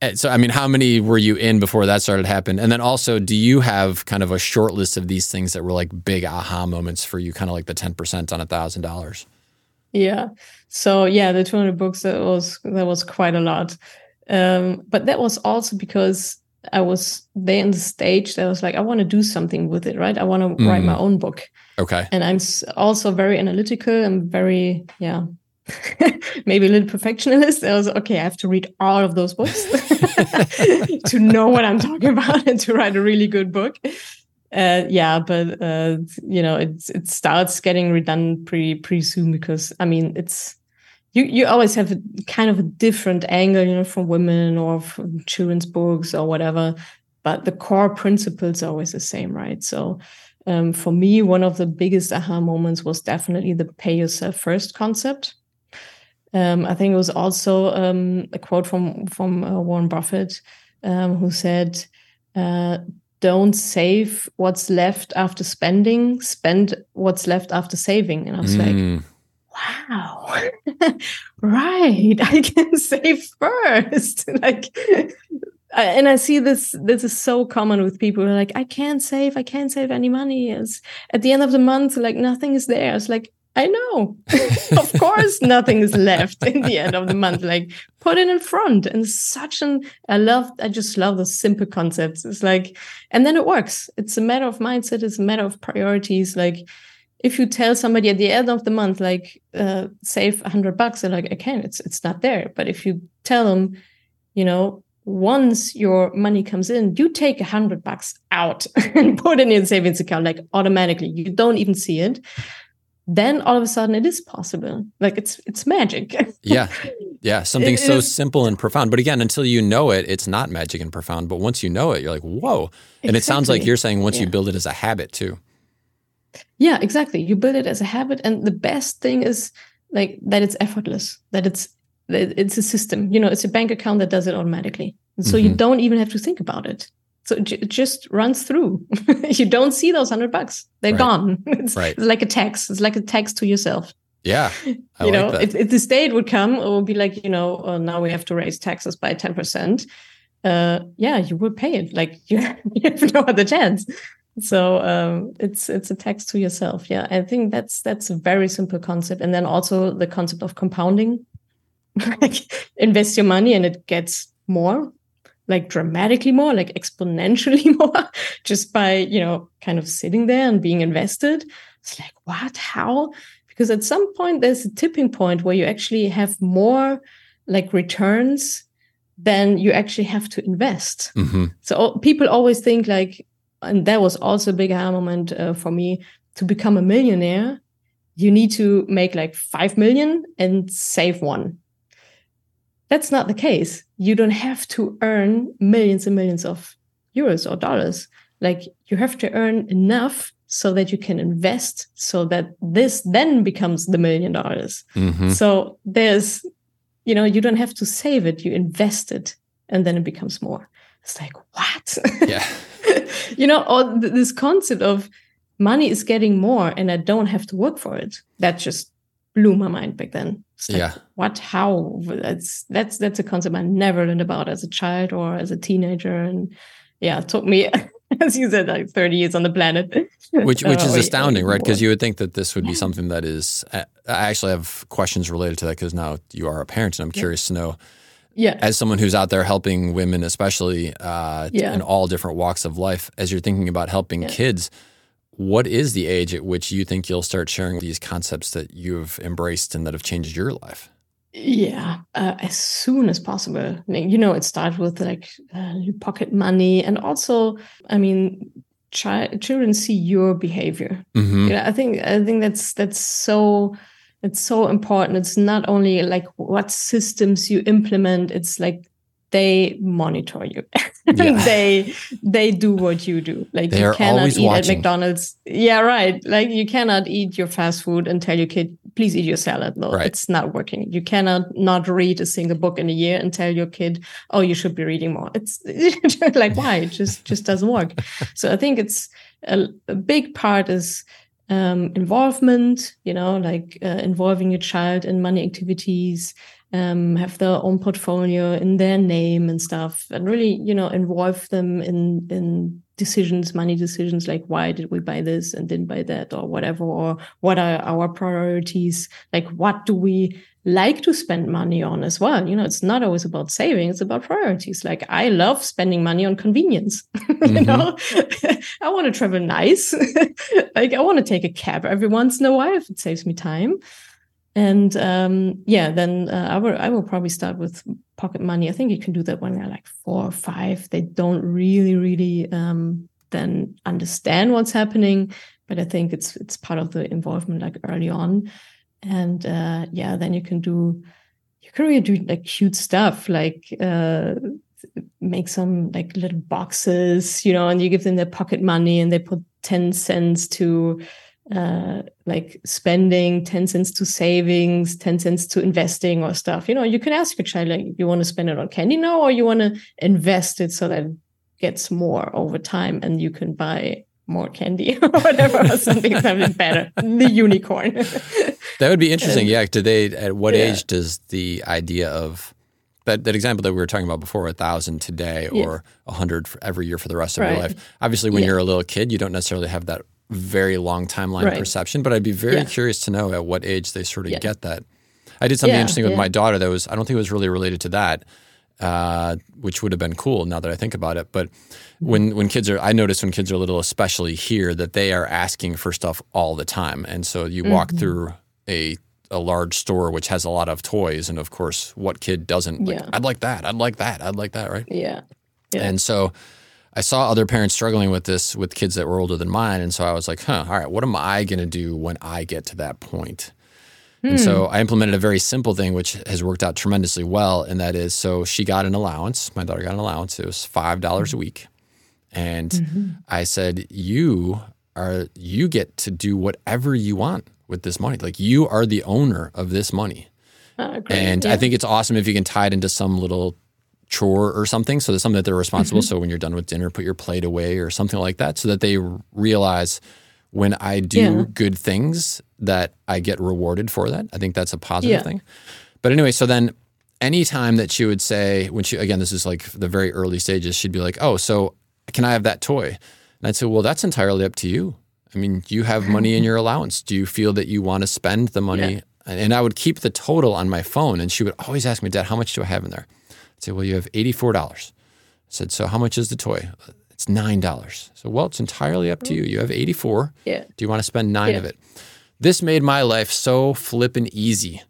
Eh, so, I mean, how many were you in before that started to happen? And then also, do you have kind of a short list of these things that were like big aha moments for you, kind of like the 10% on a $1,000? Yeah. So, yeah, the 200 books, that was, that was quite a lot. Um, but that was also because I was there in the stage that I was like, I want to do something with it, right? I want to mm. write my mm. own book. Okay. And I'm also very analytical. I'm very, yeah, maybe a little perfectionist. I was okay. I have to read all of those books to know what I'm talking about and to write a really good book. Uh, yeah, but uh, you know, it it starts getting redundant pretty pretty soon because I mean, it's you you always have a kind of a different angle, you know, from women or from children's books or whatever, but the core principles are always the same, right? So um, for me, one of the biggest aha moments was definitely the pay yourself first concept. Um, I think it was also um, a quote from from uh, Warren Buffett, um, who said, uh, "Don't save what's left after spending; spend what's left after saving." And I was mm. like, wow, right, I can save first. like, and I see this. This is so common with people who are like, I can't save. I can't save any money. It's at the end of the month, like nothing is there. It's like I know. of course, nothing is left in the end of the month. Like, put it in front. And such an, I love, I just love the simple concepts. It's like, and then it works. It's a matter of mindset. It's a matter of priorities. Like, if you tell somebody at the end of the month like uh, save hundred bucks they're like again it's it's not there but if you tell them you know once your money comes in you take a hundred bucks out and put it in savings account like automatically you don't even see it then all of a sudden it is possible like it's it's magic yeah yeah something it so simple and profound but again until you know it it's not magic and profound but once you know it you're like whoa and exactly. it sounds like you're saying once yeah. you build it as a habit too yeah, exactly. You build it as a habit, and the best thing is like that it's effortless. That it's that it's a system. You know, it's a bank account that does it automatically, so mm-hmm. you don't even have to think about it. So it just runs through. you don't see those hundred bucks; they're right. gone. It's, right. it's like a tax. It's like a tax to yourself. Yeah, I you like know, if, if, the state would come, it would be like, you know, oh, now we have to raise taxes by ten percent. Uh, yeah, you would pay it. Like you, you have no other chance so um, it's it's a tax to yourself yeah i think that's that's a very simple concept and then also the concept of compounding like invest your money and it gets more like dramatically more like exponentially more just by you know kind of sitting there and being invested. It's like what? How? Because at some point there's a tipping point where you actually have more like returns than you actually have to invest. Mm-hmm. so people always think like and that was also a big aha moment uh, for me to become a millionaire you need to make like 5 million and save one that's not the case. You don't have to earn millions and millions of euros or dollars. Like you have to earn enough so that you can invest so that this then becomes the million dollars. Mm-hmm. so there's you know you don't have to save it. You invest it and then it becomes more. It's like what? Yeah. You know, all this concept of money is getting more and I don't have to work for it. That just blew my mind back then. Like, yeah. What? How? That's that's that's a concept I never learned about as a child or as a teenager, and yeah, it took me, as you said, like thirty years on the planet. Which which is oh, astounding, right? Because you would think that this would be something that is. I actually have questions related to that because now you are a parent, and I'm curious yeah. to know yeah. as someone who's out there helping women, especially uh, Yeah. in all different walks of life, as you're thinking about helping Yeah. kids, what is the age at which you think you'll start sharing these concepts that you've embraced and that have changed your life? Yeah, uh, as soon as possible. I mean, You know, it starts with like uh, pocket money, and also, I mean, chi- children see your behavior. hmm Yeah, I think I think that's that's so it's so important. It's not only like what systems you implement. It's like they monitor you. Yeah. they they do what you do. Like They you cannot always eat watching. at McDonald's. Yeah, right. Like you cannot eat your fast food and tell your kid, please eat your salad. No, Right. it's not working. You cannot not read a single book in a year and tell your kid, oh, you should be reading more. It's like why? It just just doesn't work. so I think it's a, a big part is um, involvement, you know, like uh, involving your child in money activities, um, have their own portfolio in their name and stuff, and really, you know, involve them in in decisions, money decisions, like why did we buy this and didn't buy that, or whatever, or what are our priorities? Like, what do we like to spend money on as well? You know, it's not always about saving; it's about priorities. Like, I love spending money on convenience. you Mhm. know, I want to travel nice. like I want to take a cab every once in a while if it saves me time. And um, yeah, then uh, I will I will probably start with pocket money. I think you can do that when they're like four or five. They don't really really um, then understand what's happening, but I think it's it's part of the involvement like early on. And uh, yeah, then you can do you can really do like cute stuff like uh, make some like little boxes, you know, and you give them their pocket money and they put 10 cents to uh like spending 10 cents to savings 10 cents to investing or stuff you know you can ask your child like you want to spend it on candy now or you want to invest it so that it gets more over time and you can buy more candy or whatever or something something better the unicorn That would be interesting. And- yeah. Do they? At what Yeah. age does the idea of that that example that we were talking about before, a thousand today or a hundred every year for the rest of your life? Obviously, when Yeah. you're a little kid, you don't necessarily have that very long timeline Right. perception. But I'd be very Yeah. curious to know at what age they sort of Yeah. get that. I did something Yeah, interesting with my daughter that was I don't think it was really related to that. Uh, which would have been cool now that I think about it. But when when kids are, I notice when kids are little, especially here, that they are asking for stuff all the time. And so you walk Mm-hmm. through a a large store which has a lot of toys, and of course, what kid doesn't? Like, Yeah. I'd like that. I'd like that. I'd like that. Right. yeah Yeah. And so I saw other parents struggling with this with kids that were older than mine. And so I was like, huh, all right, what am I going to do when I get to that point? And so I implemented a very simple thing, which has worked out tremendously well. And that is so she got an allowance. My daughter got an allowance. It was $5 a week. And I said, you are, you get to do whatever you want with this money. Like you are the owner of this money. Ah. And yeah. I think it's awesome if you can tie it into some little chore or something. So there's something that they're responsible. Mm-hmm. So when you're done with dinner, put your plate away or something like that so that they realize when I do Yeah. good things that I get rewarded for that. I think that's a positive Yeah. thing. But anyway, so then anytime that she would say, when she, again, this is like the very early stages, she'd be like, oh, so can I have that toy? And I'd say, well, that's entirely up to you. I mean, you have money in your allowance. Do you feel that you want to spend the money? Yeah. And I would keep the total on my phone. And she would always ask me, Dad, how much do I have in there? I'd say, well, you have $84. I said, so how much is the toy? It's $9. So, well, it's entirely up to you. You have 84. yeah Do you want to spend nine Yeah. of it? This made my life so flippin' easy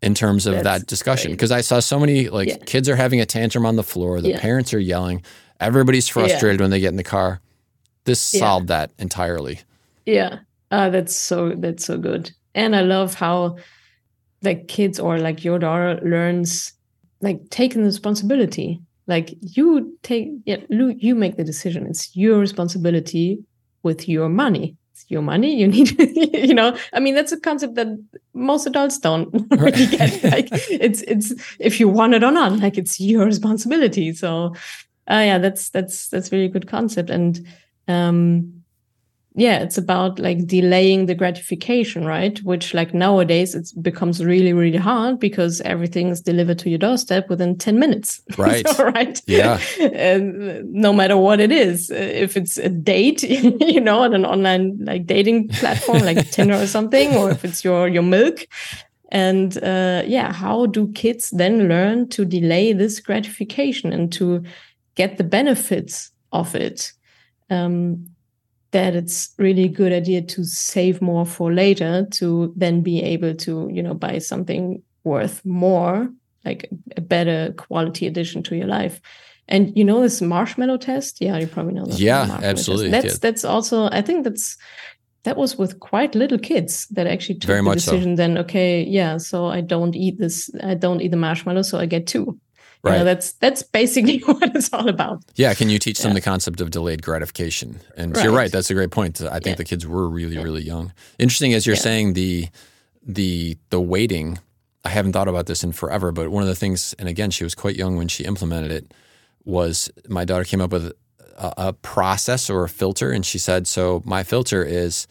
in terms of That's that discussion because I saw so many like Yeah. kids are having a tantrum on the floor, the Yeah. parents are yelling, everybody's frustrated when they get in the car. This Yeah. solved that entirely. Yeah. Uh, that's so that's so good. And I love how like kids or like your daughter learns like taking the responsibility. Like you take yeah, Lou, you make the decision. It's your responsibility with your money. It's your money. You need you know, I mean that's a concept that most adults don't really get. Like it's it's if you want it or not, like it's your responsibility. So uh, yeah, that's that's that's really good concept. And um yeah it's about like delaying the gratification right which like nowadays it becomes really really hard because everything is delivered to your doorstep within 10 minutes Right. So, right Yeah. and no matter what it is if it's a date you know on an online like dating platform like tinder or something or if it's your your milk And uh, yeah, how do kids then learn to delay this gratification and to get the benefits of it? Um, that it's really a good idea to save more for later to then be able to, you know, buy something worth more, like a better quality addition to your life. And you know this marshmallow test? Yeah, you probably know that. Yeah, absolutely. Test. That's yeah. that's also I think that's that was with quite little kids that actually took Very the decision so. then okay yeah so i don't eat this i don't eat the marshmallow so i get two right you know, that's that's basically what it's all about yeah can you teach them the concept of delayed gratification and right. you're right that's a great point i think yeah. the kids were really really young interesting as you're yeah. saying the the the waiting i haven't thought about this in forever but one of the things and again she was quite young when she implemented it was my daughter came up with a, a process or a filter, and she said, "So my filter is."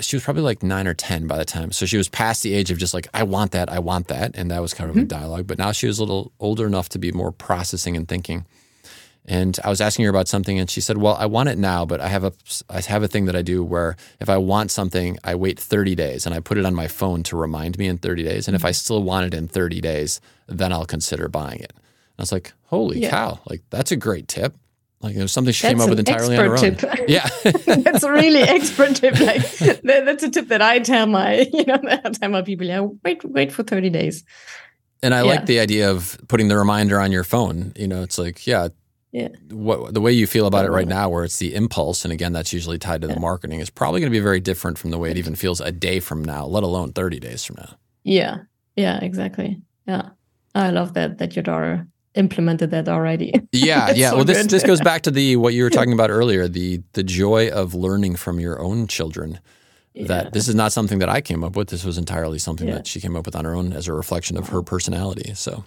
She was probably like nine or ten by the time, so she was past the age of just like I want that, I want that, and that was kind of mm-hmm. a dialogue. But now she was a little older enough to be more processing and thinking. And I was asking her about something, and she said, "Well, I want it now, but I have a I have a thing that I do where if I want something, I wait 30 days and I put it on my phone to remind me in 30 days. And if I mm-hmm. still want it in 30 days, then I'll consider buying it." I was like, "Holy yeah. cow! Like that's a great tip." Like it was something she that's came up with entirely on her own. Tip. Yeah, that's a really expert tip. Like that's a tip that I tell my you know I tell my people. Yeah, wait, wait for thirty days. And I yeah. like the idea of putting the reminder on your phone. You know, it's like yeah, yeah. What the way you feel about it right now, where it's the impulse, and again, that's usually tied to the marketing, is probably going to be very different from the way it even feels a day from now, let alone thirty days from now. Yeah, yeah, exactly. Yeah, I love that that your daughter implemented that already. Yeah, yeah. So well, this good. this goes back to the what you were talking about earlier the the joy of learning from your own children. Yeah. That this is not something that I came up with. This was entirely something yeah. that she came up with on her own as a reflection of her personality. So,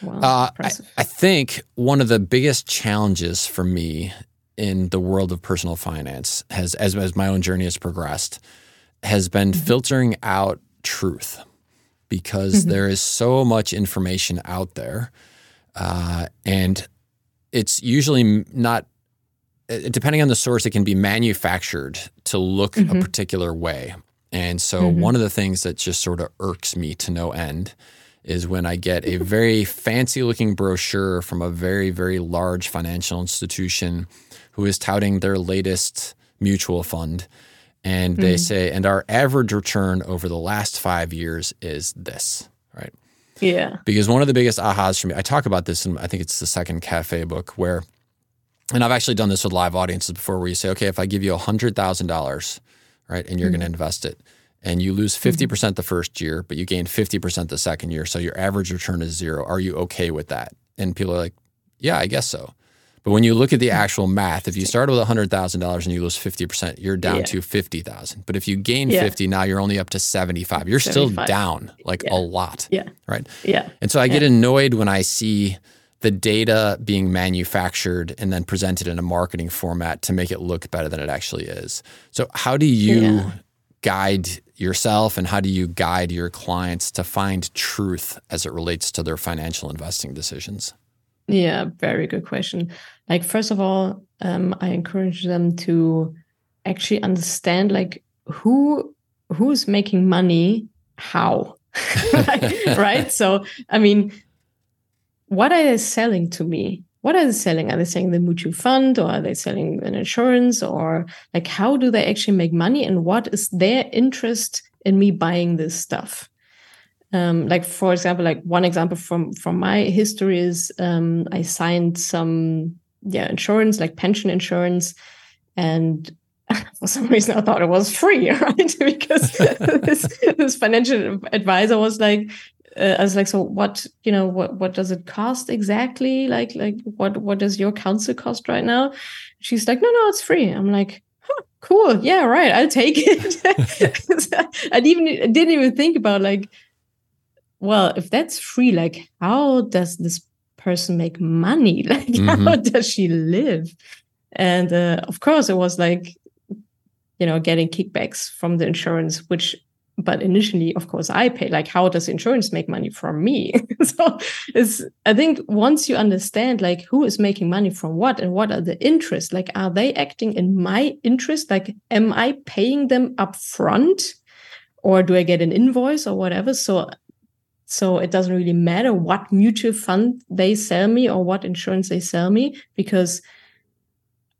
wow, uh, I, I think one of the biggest challenges for me in the world of personal finance has, as as my own journey has progressed, has been mm-hmm. filtering out truth because mm-hmm. there is so much information out there uh, and it's usually not, uh, depending on the source, it can be manufactured to look mm-hmm. a particular way. And so, mm-hmm. one of the things that just sort of irks me to no end is when I get a very fancy looking brochure from a very, very large financial institution who is touting their latest mutual fund. And they mm-hmm. say, and our average return over the last five years is this, right? Yeah. Because one of the biggest ahas for me, I talk about this in, I think it's the second cafe book where, and I've actually done this with live audiences before where you say, okay, if I give you $100,000, right, and you're mm-hmm. going to invest it, and you lose 50% mm-hmm. percent the first year, but you gain 50% the second year. So your average return is zero. Are you okay with that? And people are like, yeah, I guess so. But when you look at the actual math, if you start with $100,000 and you lose 50%, you're down yeah. to 50,000. But if you gain yeah. 50, now you're only up to 75. You're 75. still down like yeah. a lot. Yeah. Right? Yeah. And so I get annoyed when I see the data being manufactured and then presented in a marketing format to make it look better than it actually is. So how do you guide yourself and how do you guide your clients to find truth as it relates to their financial investing decisions? Yeah, very good question. Like, first of all, um, I encourage them to actually understand like who who's making money, how, right? So, I mean, what are they selling to me? What are they selling? Are they selling the mutual fund or are they selling an insurance or like how do they actually make money and what is their interest in me buying this stuff? Um, like for example like one example from from my history is um, i signed some yeah insurance like pension insurance and for some reason i thought it was free right because this, this financial advisor was like uh, I was like, so what, you know, what, what does it cost exactly? Like, like what, what does your counsel cost right now? She's like, no, no, it's free. I'm like, huh, cool. Yeah, right. I'll take it. I didn't even, didn't even think about like, well, if that's free, like how does this person make money? Like mm-hmm. how does she live? And uh, of course, it was like, you know, getting kickbacks from the insurance, which, but initially, of course, I pay. Like, how does insurance make money from me? so it's, I think once you understand, like, who is making money from what and what are the interests, like, are they acting in my interest? Like, am I paying them upfront? or do I get an invoice or whatever? So so it doesn't really matter what mutual fund they sell me or what insurance they sell me because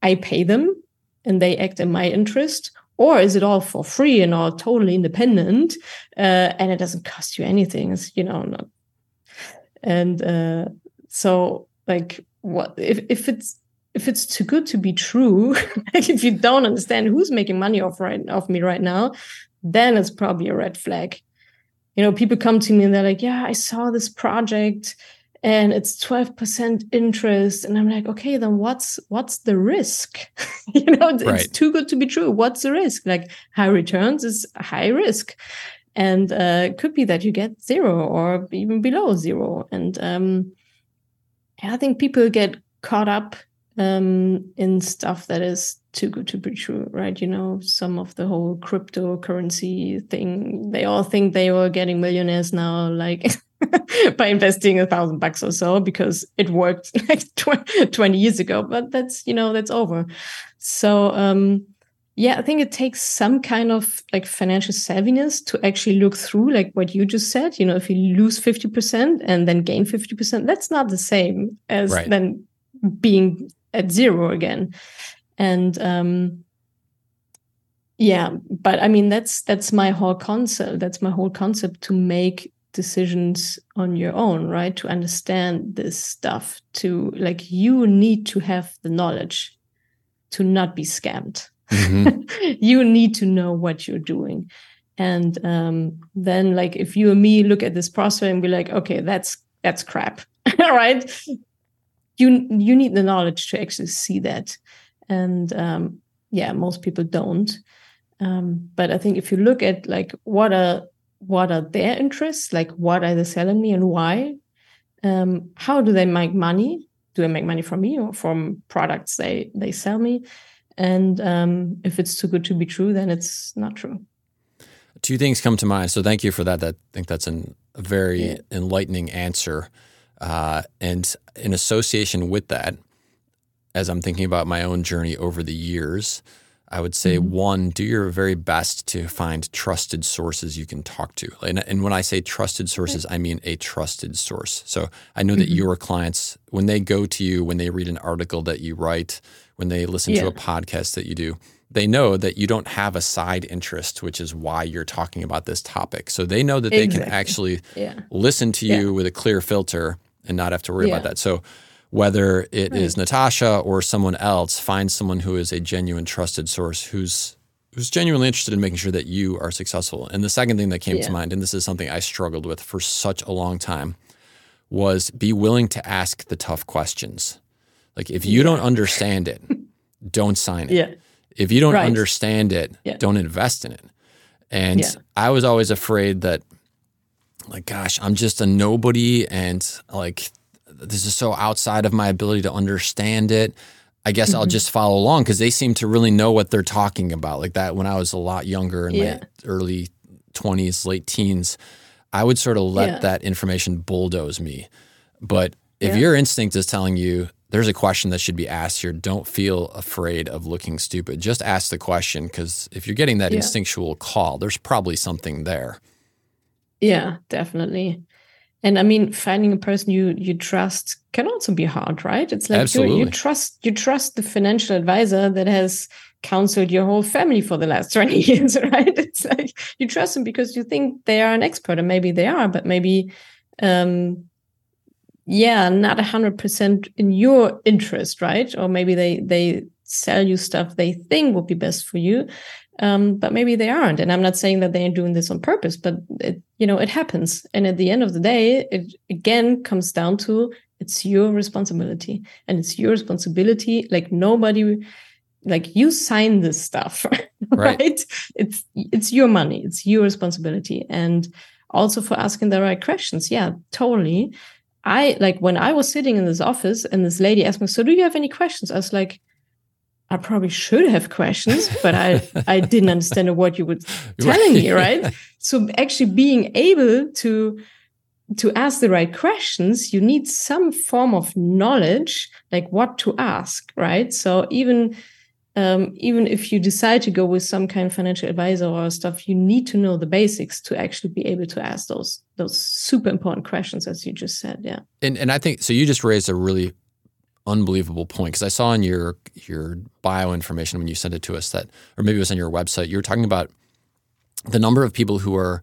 I pay them and they act in my interest. Or is it all for free and all totally independent uh, and it doesn't cost you anything? It's, you know, not. And uh, so, like, what if, if it's if it's too good to be true, if you don't understand who's making money off right off me right now, then it's probably a red flag you know people come to me and they're like yeah i saw this project and it's 12% interest. And i'm like okay then what's what's the risk? You know it's, right. too good to be true. What's the risk? Like high returns is high risk. And uh, it could be that you get zero or even below zero. And um, i think people get caught up um, in stuff that is too good to be true, right? You know, some of the whole cryptocurrency thing, they all think they were getting millionaires now, like by investing a thousand bucks or so, because it worked like 20 years ago. But that's, you know, that's over. So, um, yeah, I think it takes some kind of like financial savviness to actually look through, like what you just said. You know, if you lose 50% and then gain 50%, that's not the same as right. then being at zero again. And um yeah but i mean that's that's my whole concept that's my whole concept to make decisions on your own right? To understand this stuff to like you need to have the knowledge to not be scammed. Mm-hmm. you need to know what you're doing. And um, then like if you and me look at this prospect and be like okay that's that's crap right you you need the knowledge to actually see that. And um, yeah most people don't. Um, but i think if you look at like what are what are their interests like what are they selling me and why um, how do they make money? Do they make money from me or from products they they sell me? And um, if it's too good to be true then it's not true. Two things come to mind. So thank you for that. That i think that's an, a very yeah. enlightening answer uh, and in association with that, as I'm thinking about my own journey over the years, I would say mm-hmm. one, do your very best to find trusted sources you can talk to. And, and when I say trusted sources, I mean a trusted source. So I know that mm-hmm. your clients, when they go to you, when they read an article that you write, when they listen yeah. to a podcast that you do, they know that you don't have a side interest, which is why you're talking about this topic. So they know that they exactly. can actually yeah. listen to you yeah. with a clear filter and not have to worry yeah. about that. So whether it right. is Natascha or someone else, find someone who is a genuine trusted source who's who's genuinely interested in making sure that you are successful. And the second thing that came yeah. to mind, and this is something I struggled with for such a long time, was be willing to ask the tough questions. Like if you yeah. don't understand it, don't sign it. Yeah. If you don't right. understand it, don't invest in it. And I was always afraid that like, gosh, I'm just a nobody and like this is so outside of my ability to understand it. I guess mm-hmm. I'll just follow along because they seem to really know what they're talking about. Like that when I was a lot younger in yeah. my early 20s, late teens, I would sort of let yeah. that information bulldoze me. But if yeah. your instinct is telling you there's a question that should be asked here, don't feel afraid of looking stupid. Just ask the question because if you're getting that instinctual call, there's probably something there. Yeah, definitely. And I mean, finding a person you you trust can also be hard, right? It's like you, you trust you trust the financial advisor that has counseled your whole family for the last 20 years, right? It's like you trust them because you think they are an expert, and maybe they are, but maybe um yeah, not a hundred percent in your interest, right? Or maybe they they sell you stuff they think would be best for you um, but maybe they aren't. And I'm not saying that they are doing this on purpose, but it, you know, it happens. And at the end of the day, it again comes down to it's your responsibility, and it's your responsibility. Like nobody, like you sign this stuff, right? right? It's it's your money, it's your responsibility, and also for asking the right questions. Yeah, totally. I like when I was sitting in this office and this lady asked me, "So do you have any questions?" I was like I probably should have questions, but I, I didn't understand what you were telling me, right? So actually being able to to ask the right questions, you need some form of knowledge, like what to ask, right? So even um, even if you decide to go with some kind of financial advisor or stuff, you need to know the basics to actually be able to ask those those super important questions, as you just said. Yeah. And and I think so. You just raised a really unbelievable point because I saw in your your bio information when you sent it to us that, or maybe it was on your website, you were talking about the number of people who are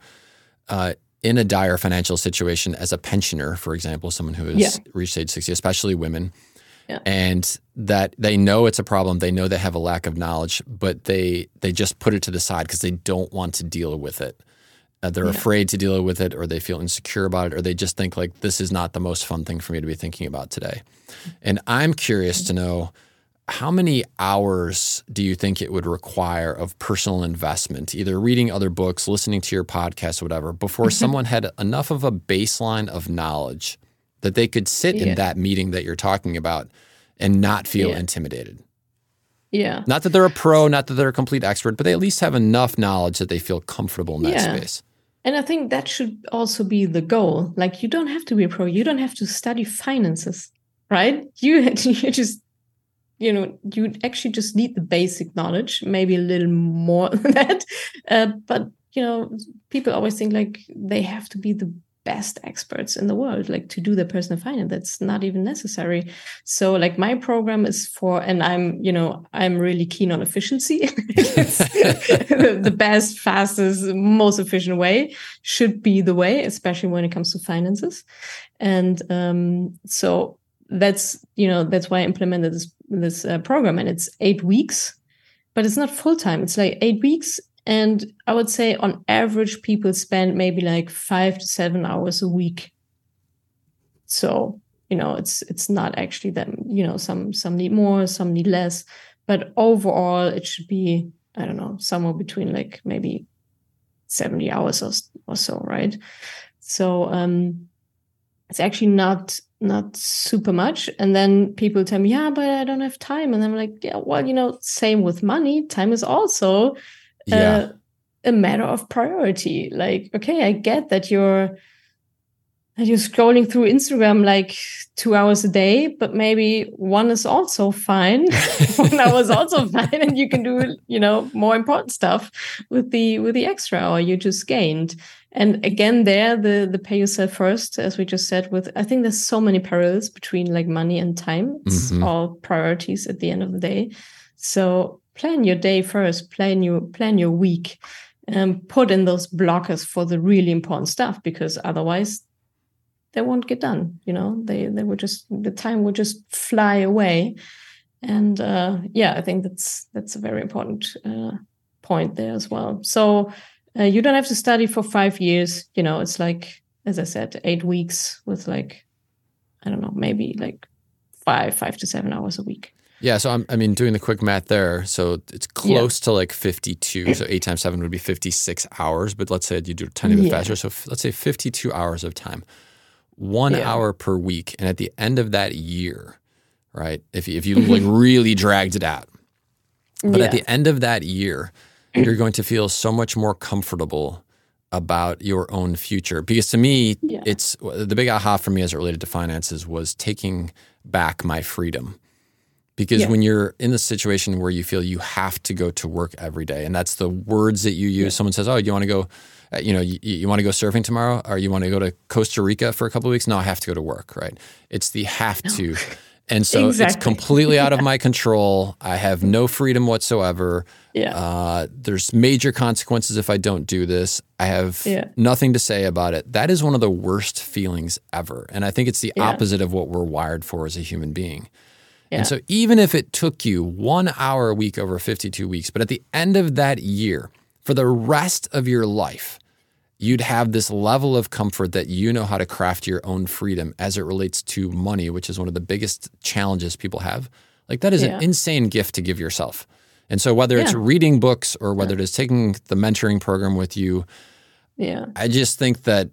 uh, in a dire financial situation as a pensioner, for example, someone who has yeah. reached age 60, especially women, yeah. and that they know it's a problem, they know they have a lack of knowledge, but they they just put it to the side because they don't want to deal with it. Uh, they're yeah. afraid to deal with it, or they feel insecure about it, or they just think like this is not the most fun thing for me to be thinking about today. And I'm curious to know how many hours do you think it would require of personal investment, either reading other books, listening to your podcast, whatever, before mm-hmm. someone had enough of a baseline of knowledge that they could sit yeah. in that meeting that you're talking about and not feel yeah. intimidated? Yeah. Not that they're a pro, not that they're a complete expert, but they at least have enough knowledge that they feel comfortable in that yeah. space. And I think that should also be the goal. Like you don't have to be a pro, you don't have to study finances, right? You you just you know you actually just need the basic knowledge maybe a little more than that uh, but you know people always think like they have to be the best experts in the world like to do their personal finance. That's not even necessary. So like my program is for and i'm you know i'm really keen on efficiency. The, the best fastest most efficient way should be the way especially when it comes to finances. And um, so that's you know that's why I implemented this this uh, program, and it's eight weeks, but it's not full time. It's like eight weeks, and I would say on average, people spend maybe like five to seven hours a week. So you know, it's it's not actually that you know some some need more, some need less, but overall, it should be I don't know somewhere between like maybe seventy hours or, or so, right? So um, it's actually not not super much. And then people tell me, yeah, but I don't have time. And I'm like, yeah, well, you know, same with money. Time is also yeah. uh, a matter of priority. Like, okay, I get that you're that you're scrolling through Instagram like two hours a day, but maybe one is also fine. one hour is also fine, and you can do, you know, more important stuff with the with the extra hour you just gained. And again, there the the pay yourself first, as we just said. With I think there's so many parallels between like money and time. It's mm-hmm. all priorities at the end of the day. So plan your day first. Plan your plan your week. And put in those blockers for the really important stuff because otherwise they won't get done. You know, they they would just the time would just fly away. And uh, yeah, I think that's that's a very important uh, point there as well. So uh, you don't have to study for five years. You know, it's like, as I said, eight weeks with like, I don't know, maybe like five, five to seven hours a week. Yeah, so I'm, i mean, doing the quick math there, so it's close yeah. to like 52. So eight times seven would be 56 hours. But let's say you do a tiny bit yeah. faster. So f- let's say 52 hours of time, one yeah. hour per week, and at the end of that year, right? If if you like mm-hmm. really dragged it out, but at the end of that year, you're going to feel so much more comfortable about your own future. Because to me, it's the big aha for me as it related to finances was taking back my freedom. Because yeah. when you're in the situation where you feel you have to go to work every day, and that's the words that you use, yeah. someone says, "Oh, you want to go, uh, you know, you, you want to go surfing tomorrow, or you want to go to Costa Rica for a couple of weeks?" No, I have to go to work. Right? It's the have to. And so exactly. it's completely out of my control. I have no freedom whatsoever. Yeah. Uh, there's major consequences if I don't do this. I have yeah. nothing to say about it. That is one of the worst feelings ever. And I think it's the yeah. opposite of what we're wired for as a human being. Yeah. And so even if it took you one hour a week over 52 weeks, but at the end of that year, for the rest of your life, you'd have this level of comfort that you know how to craft your own freedom as it relates to money, which is one of the biggest challenges people have. Like that is yeah. an insane gift to give yourself. And so whether yeah. it's reading books or whether it is taking the mentoring program with you, yeah. I just think that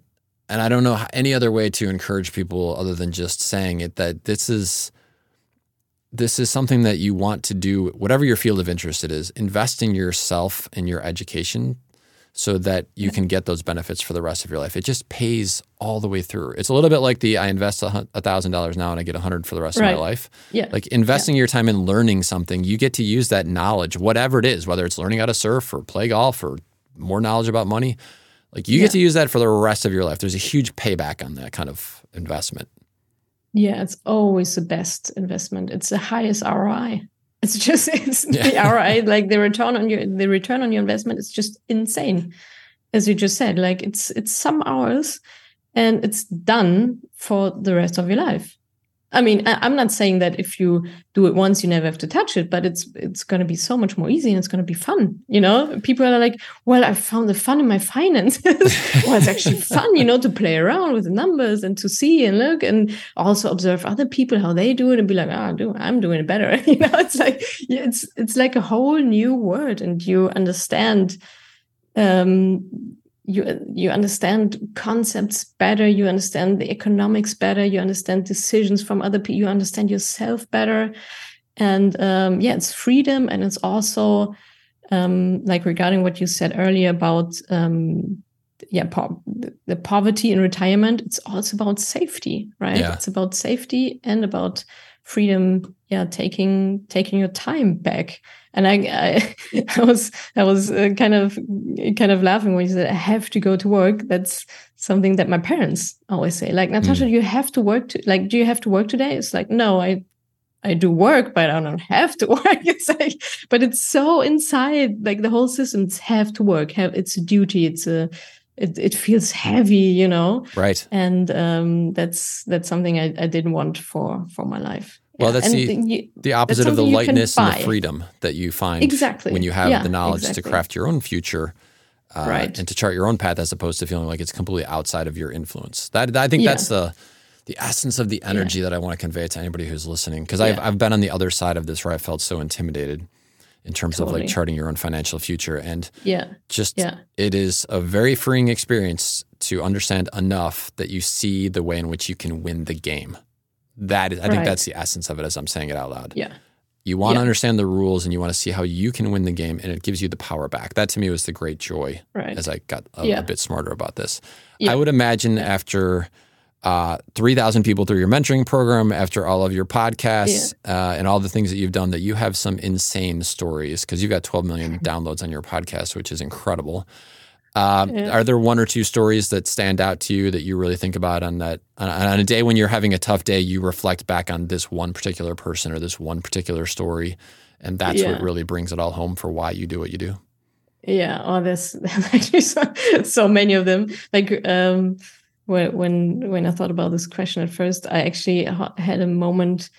and I don't know any other way to encourage people other than just saying it that this is this is something that you want to do whatever your field of interest it is invest in yourself and your education so that you can get those benefits for the rest of your life. It just pays all the way through. It's a little bit like the I invest a thousand dollars now and I get a hundred for the rest right. of my life. Yeah. Like investing yeah. your time in learning something, you get to use that knowledge, whatever it is, whether it's learning how to surf or play golf or more knowledge about money. Like you yeah. get to use that for the rest of your life. There's a huge payback on that kind of investment. Yeah, it's always the best investment. It's the highest ROI. It's just it's yeah. the ROI, like the return on your the return on your investment is just insane. As you just said, like it's it's some hours and it's done for the rest of your life. I mean, I, am not saying that if you do it once, you never have to touch it, but it's it's going to be so much more easy and it's going to be fun. You know, people are like, "Well, I found the fun in my finances." well, it's actually fun, you know, to play around with the numbers and to see and look and also observe other people how they do it and be like, "Ah, oh, do I'm doing it better." you know, it's like it's it's like a whole new world, and you understand um you you understand concepts better you understand the economics better you understand decisions from other people you understand yourself better. And um, yeah it's freedom and it's also um, like regarding what you said earlier about um, yeah po- the poverty in retirement it's also about safety right? Yeah. it's about safety and about freedom yeah taking taking your time back and I, I, I was, I was uh, kind of, kind of laughing when you said I have to go to work. That's something that my parents always say. Like Natascha, mm. you have to work. To, like, do you have to work today? It's like, no, I, I do work, but I don't have to work. It's like, but it's so inside. Like the whole system, it's have to work. Have it's a duty. It's a, it, it feels heavy, you know. Right. And um, that's that's something I, I didn't want for for my life. Well, that's the, you, the opposite of the lightness and the freedom that you find exactly. when you have yeah, the knowledge exactly. to craft your own future uh, right. and to chart your own path as opposed to feeling like it's completely outside of your influence. That I think yeah. that's the the essence of the energy yeah. that I want to convey to anybody who's listening because I've I've been on the other side of this where I felt so intimidated in terms totally. of like charting your own financial future and yeah just yeah. it is a very freeing experience to understand enough that you see the way in which you can win the game that is, I right. think that's the essence of it as I'm saying it out loud. Yeah. You want yeah. to understand the rules and you want to see how you can win the game, and it gives you the power back. That to me was the great joy right. as I got a, yeah. a bit smarter about this. Yeah. I would imagine after uh, 3,000 people through your mentoring program, after all of your podcasts uh, and all the things that you've done, that you have some insane stories because you've got 12 million downloads on your podcast, which is incredible. Uh, yeah. Are there one or two stories that stand out to you that you really think about on that on, on, a day when you're having a tough day? You reflect back on this one particular person or this one particular story, and that's yeah. what really brings it all home for why you do what you do. Yeah, oh, there's, so, so, many of them. Like um, when when when I thought about this question at first, I actually had a moment.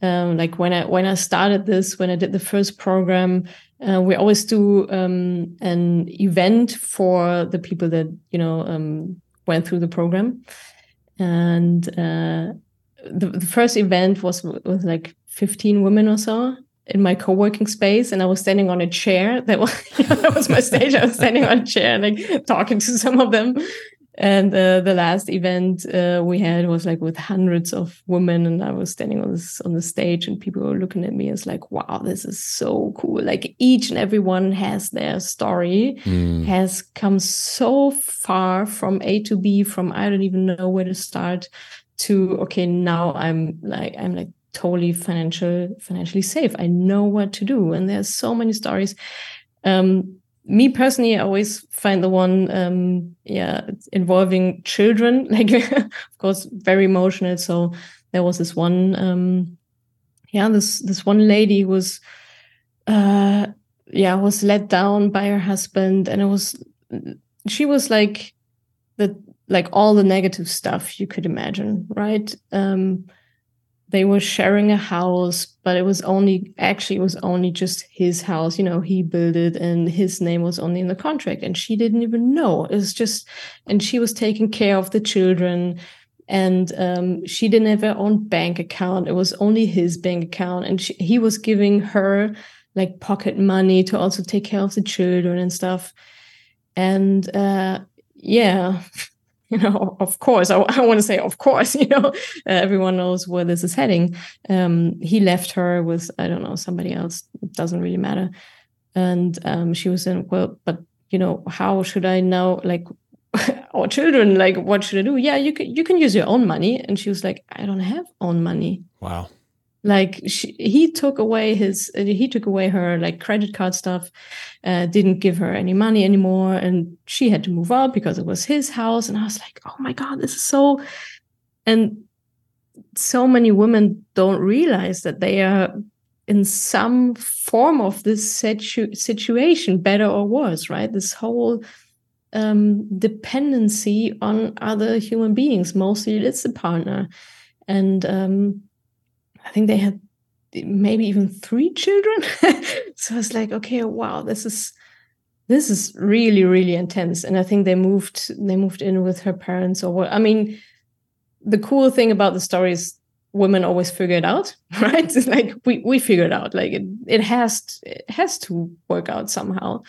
Um, like when I when I started this, when I did the first program, uh, we always do um, an event for the people that you know um, went through the program, and uh, the, the, first event was with like 15 women or so in my co-working space. And i was standing on a chair that was that was my stage. I was standing on a chair like talking to some of them and uh, the last event uh, we had was like with hundreds of women, and I was standing on this on the stage, and people were looking at me as like, "Wow, this is so cool!" Like each and every one has their story, mm. has come so far from A to B, from I don't even know where to start, to okay, now I'm like I'm like totally financial financially safe. I know what to do, and there's so many stories. Um, me personally, I always find the one, um, yeah, involving children, like of course, very emotional. So there was this one, um, yeah, this this one lady was, uh, yeah, was let down by her husband, and it was, she was like, the like all the negative stuff you could imagine, right? Um, they were sharing a house, but it was only actually it was only just his house. You know, he built it and his name was only in the contract. And she didn't even know. It was just and she was taking care of the children. And um, she didn't have her own bank account. It was only his bank account. And she, he was giving her like pocket money to also take care of the children and stuff. And uh, yeah, you know, of course, I, I want to say, of course, you know, uh, everyone knows where this is heading. Um, he left her with, I don't know, somebody else. It doesn't really matter. And um, she was in, well, but you know, how should I now like our children? Like, what should I do? Yeah, you can you can use your own money. And she was like, I don't have own money. Wow. Like she, he took away his he took away her like credit card stuff, uh, didn't give her any money anymore, and she had to move out because it was his house. And I was like, oh my god, this is so. And so many women don't realize that they are in some form of this situ- situation, better or worse, right? This whole um, dependency on other human beings. Mostly it's the partner. And um, I think they had maybe even three children. so I was like, okay, wow, this is this is really really intense and i think they moved they moved in with her parents or what i mean the cool thing about the story is women always figure it out, right? It's like we we figure it out. Like it it has to, it has to work out somehow.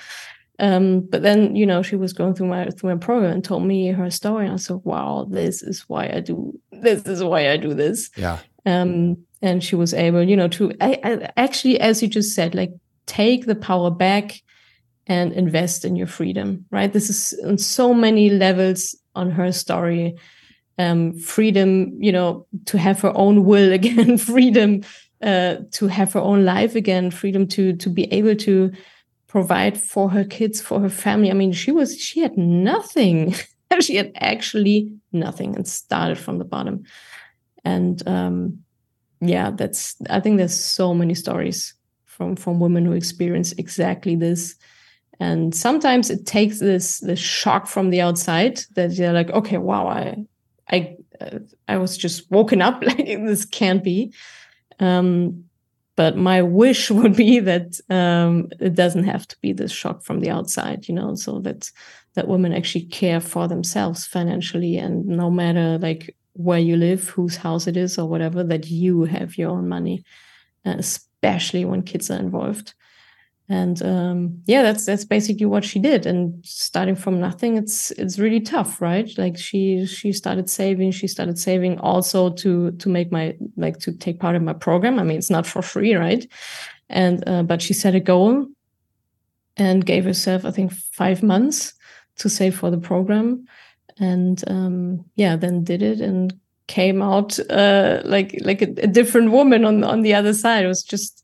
Um, but then you know she was going through my through my program and told me her story, and I said, "Wow, this is why I do this is why I do this." Yeah. Um, and she was able, you know, to I, I, actually, as you just said, like take the power back and invest in your freedom. Right. This is on so many levels on her story um, freedom, you know, to have her own will again, freedom uh, to have her own life again, freedom to to be able to provide for her kids, for her family. I mean, she was she had nothing. she had actually nothing and started from the bottom. And um, yeah, that's I think there's so many stories from from women who experience exactly this. And sometimes it takes this this shock from the outside that they're like, okay, wow, I I uh, I was just woken up like this can't be. Um, but my wish would be that um, it doesn't have to be this shock from the outside, you know, so that that women actually care for themselves financially, and no matter like where you live, whose house it is, or whatever, that you have your own money, uh, especially when kids are involved. And um, yeah that's that's basically what she did. And starting from nothing it's it's really tough right? Like she she started saving she started saving also to to make my like to take part in my program. I mean it's not for free right? And uh, but she set a goal and gave herself i think five months to save for the program and um, yeah then did it and came out uh, like like a, a different woman on on the other side it was just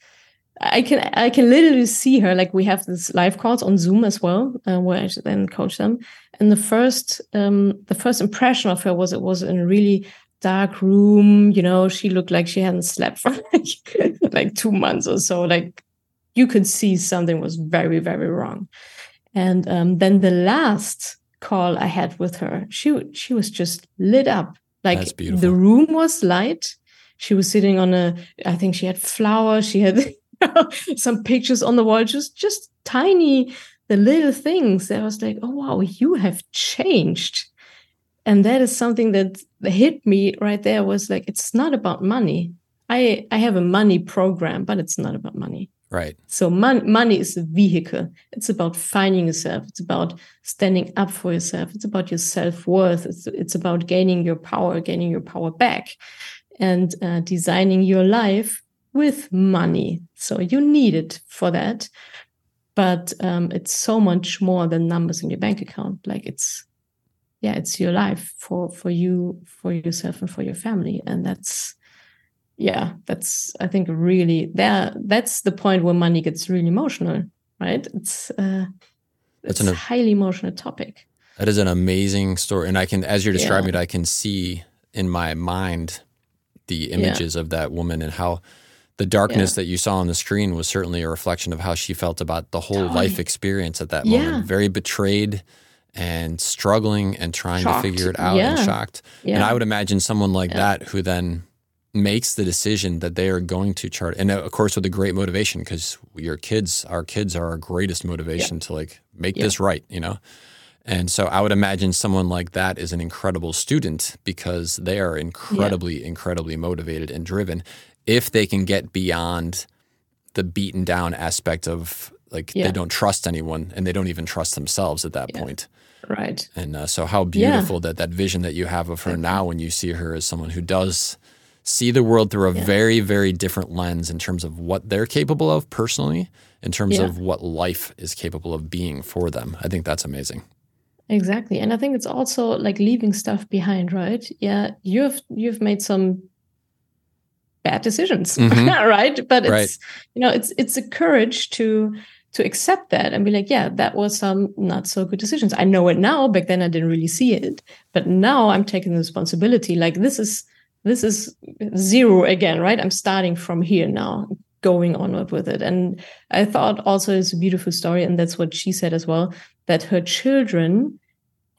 I can I can literally see her like we have this live calls on Zoom as well, uh, where I then coach them. And the first um, the first impression of her was it was in a really dark room. You know, she looked like she hadn't slept for like, like two months or so. Like you could see something was very very wrong. And um, then the last call I had with her, she she was just lit up. Like the room was light. She was sitting on a. I think she had flowers. She had some pictures on the wall, just just tiny, the little things. I was like, oh wow, you have changed. And that is something that hit me right there was like, it's not about money. I I have a money program, but it's not about money. Right. So mon- money is a vehicle. It's about finding yourself. It's about standing up for yourself. It's about your self worth. It's it's about gaining your power, gaining your power back, and uh, designing your life with money. So you need it for that. But um, it's so much more than numbers in your bank account. Like it's, yeah, it's your life for for you, for yourself, and for your family. And that's, yeah, that's I think really there. That's the point where money gets really emotional, right? It's uh, it's an, a highly emotional topic. That is an amazing story, and I can, as you're describing yeah. it, I can see in my mind the images yeah. of that woman and how the darkness yeah. that you saw on the screen was certainly a reflection of how she felt about the whole totally. life experience at that moment. Very betrayed and struggling and trying shocked. to figure it out and shocked. And I would imagine someone like that who then makes the decision that they are going to chart and of course with a great motivation because your kids our kids are our greatest motivation to like make this right you know and so I would imagine someone like that is an incredible student because they are incredibly, yeah. incredibly motivated and driven if they can get beyond the beaten down aspect of like yeah. they don't trust anyone and they don't even trust themselves at that yeah. point. Right. And uh, so how beautiful yeah. that that vision that you have of her now when you see her as someone who does see the world through a yeah. very, very different lens in terms of what they're capable of personally, in terms yeah. of what life is capable of being for them. I think that's amazing. Exactly. And I think it's also like leaving stuff behind, right? Yeah, you've you've made some bad decisions, mm-hmm. right? But it's right. you know, it's it's a courage to to accept that and be like, yeah, that was some not so good decisions. I know it now. Back then I didn't really see it. But now I'm taking the responsibility. Like this is this is zero again, right? I'm starting from here now, going onward with it. And I thought also it's a beautiful story, and that's what she said as well, that her children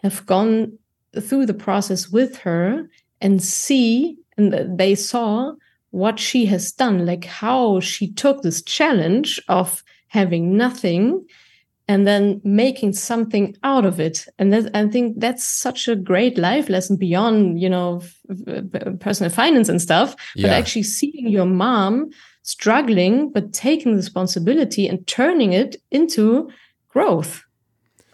have gone through the process with her and see and they saw what she has done, like how she took this challenge of having nothing and then making something out of it and that, i think that's such a great life lesson beyond you know personal finance and stuff yeah. but actually seeing your mom struggling but taking responsibility and turning it into growth